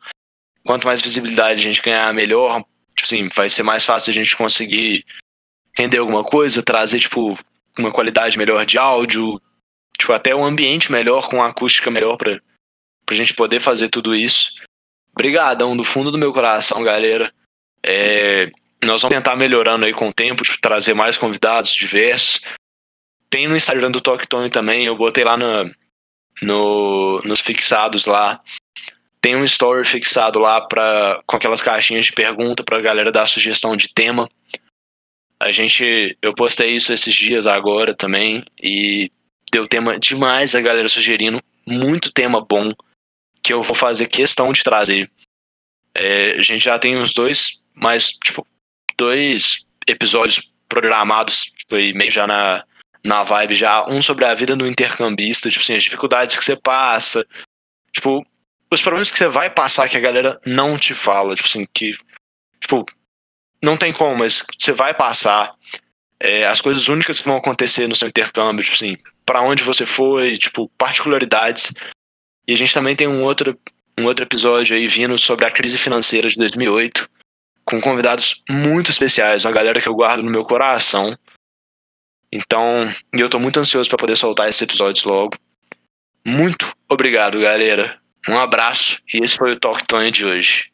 Quanto mais visibilidade a gente ganhar, melhor Tipo assim, vai ser mais fácil a gente conseguir render alguma coisa, trazer, tipo, uma qualidade melhor de áudio, tipo, até um ambiente melhor, com uma acústica melhor pra, pra gente poder fazer tudo isso. Obrigadão, do fundo do meu coração, galera. É, nós vamos tentar melhorando aí com o tempo, tipo, trazer mais convidados diversos. Tem no Instagram do Talk Tony também, eu botei lá no, no, nos fixados lá tem um story fixado lá pra, com aquelas caixinhas de pergunta pra galera dar sugestão de tema. A gente. Eu postei isso esses dias agora também. E deu tema demais a galera sugerindo. Muito tema bom. Que eu vou fazer questão de trazer. É, a gente já tem uns dois, mais, tipo, dois episódios programados, tipo, meio já na, na vibe já. Um sobre a vida do intercambista, tipo assim, as dificuldades que você passa. Tipo, os problemas que você vai passar que a galera não te fala, tipo assim, que, tipo, não tem como, mas você vai passar. É, as coisas únicas que vão acontecer no seu intercâmbio, tipo assim, para onde você foi, tipo, particularidades. E a gente também tem um outro, um outro episódio aí vindo sobre a crise financeira de 2008, com convidados muito especiais, uma galera que eu guardo no meu coração. Então, eu tô muito ansioso para poder soltar esses episódios logo. Muito obrigado, galera. Um abraço e esse foi o Talk Tonho de hoje.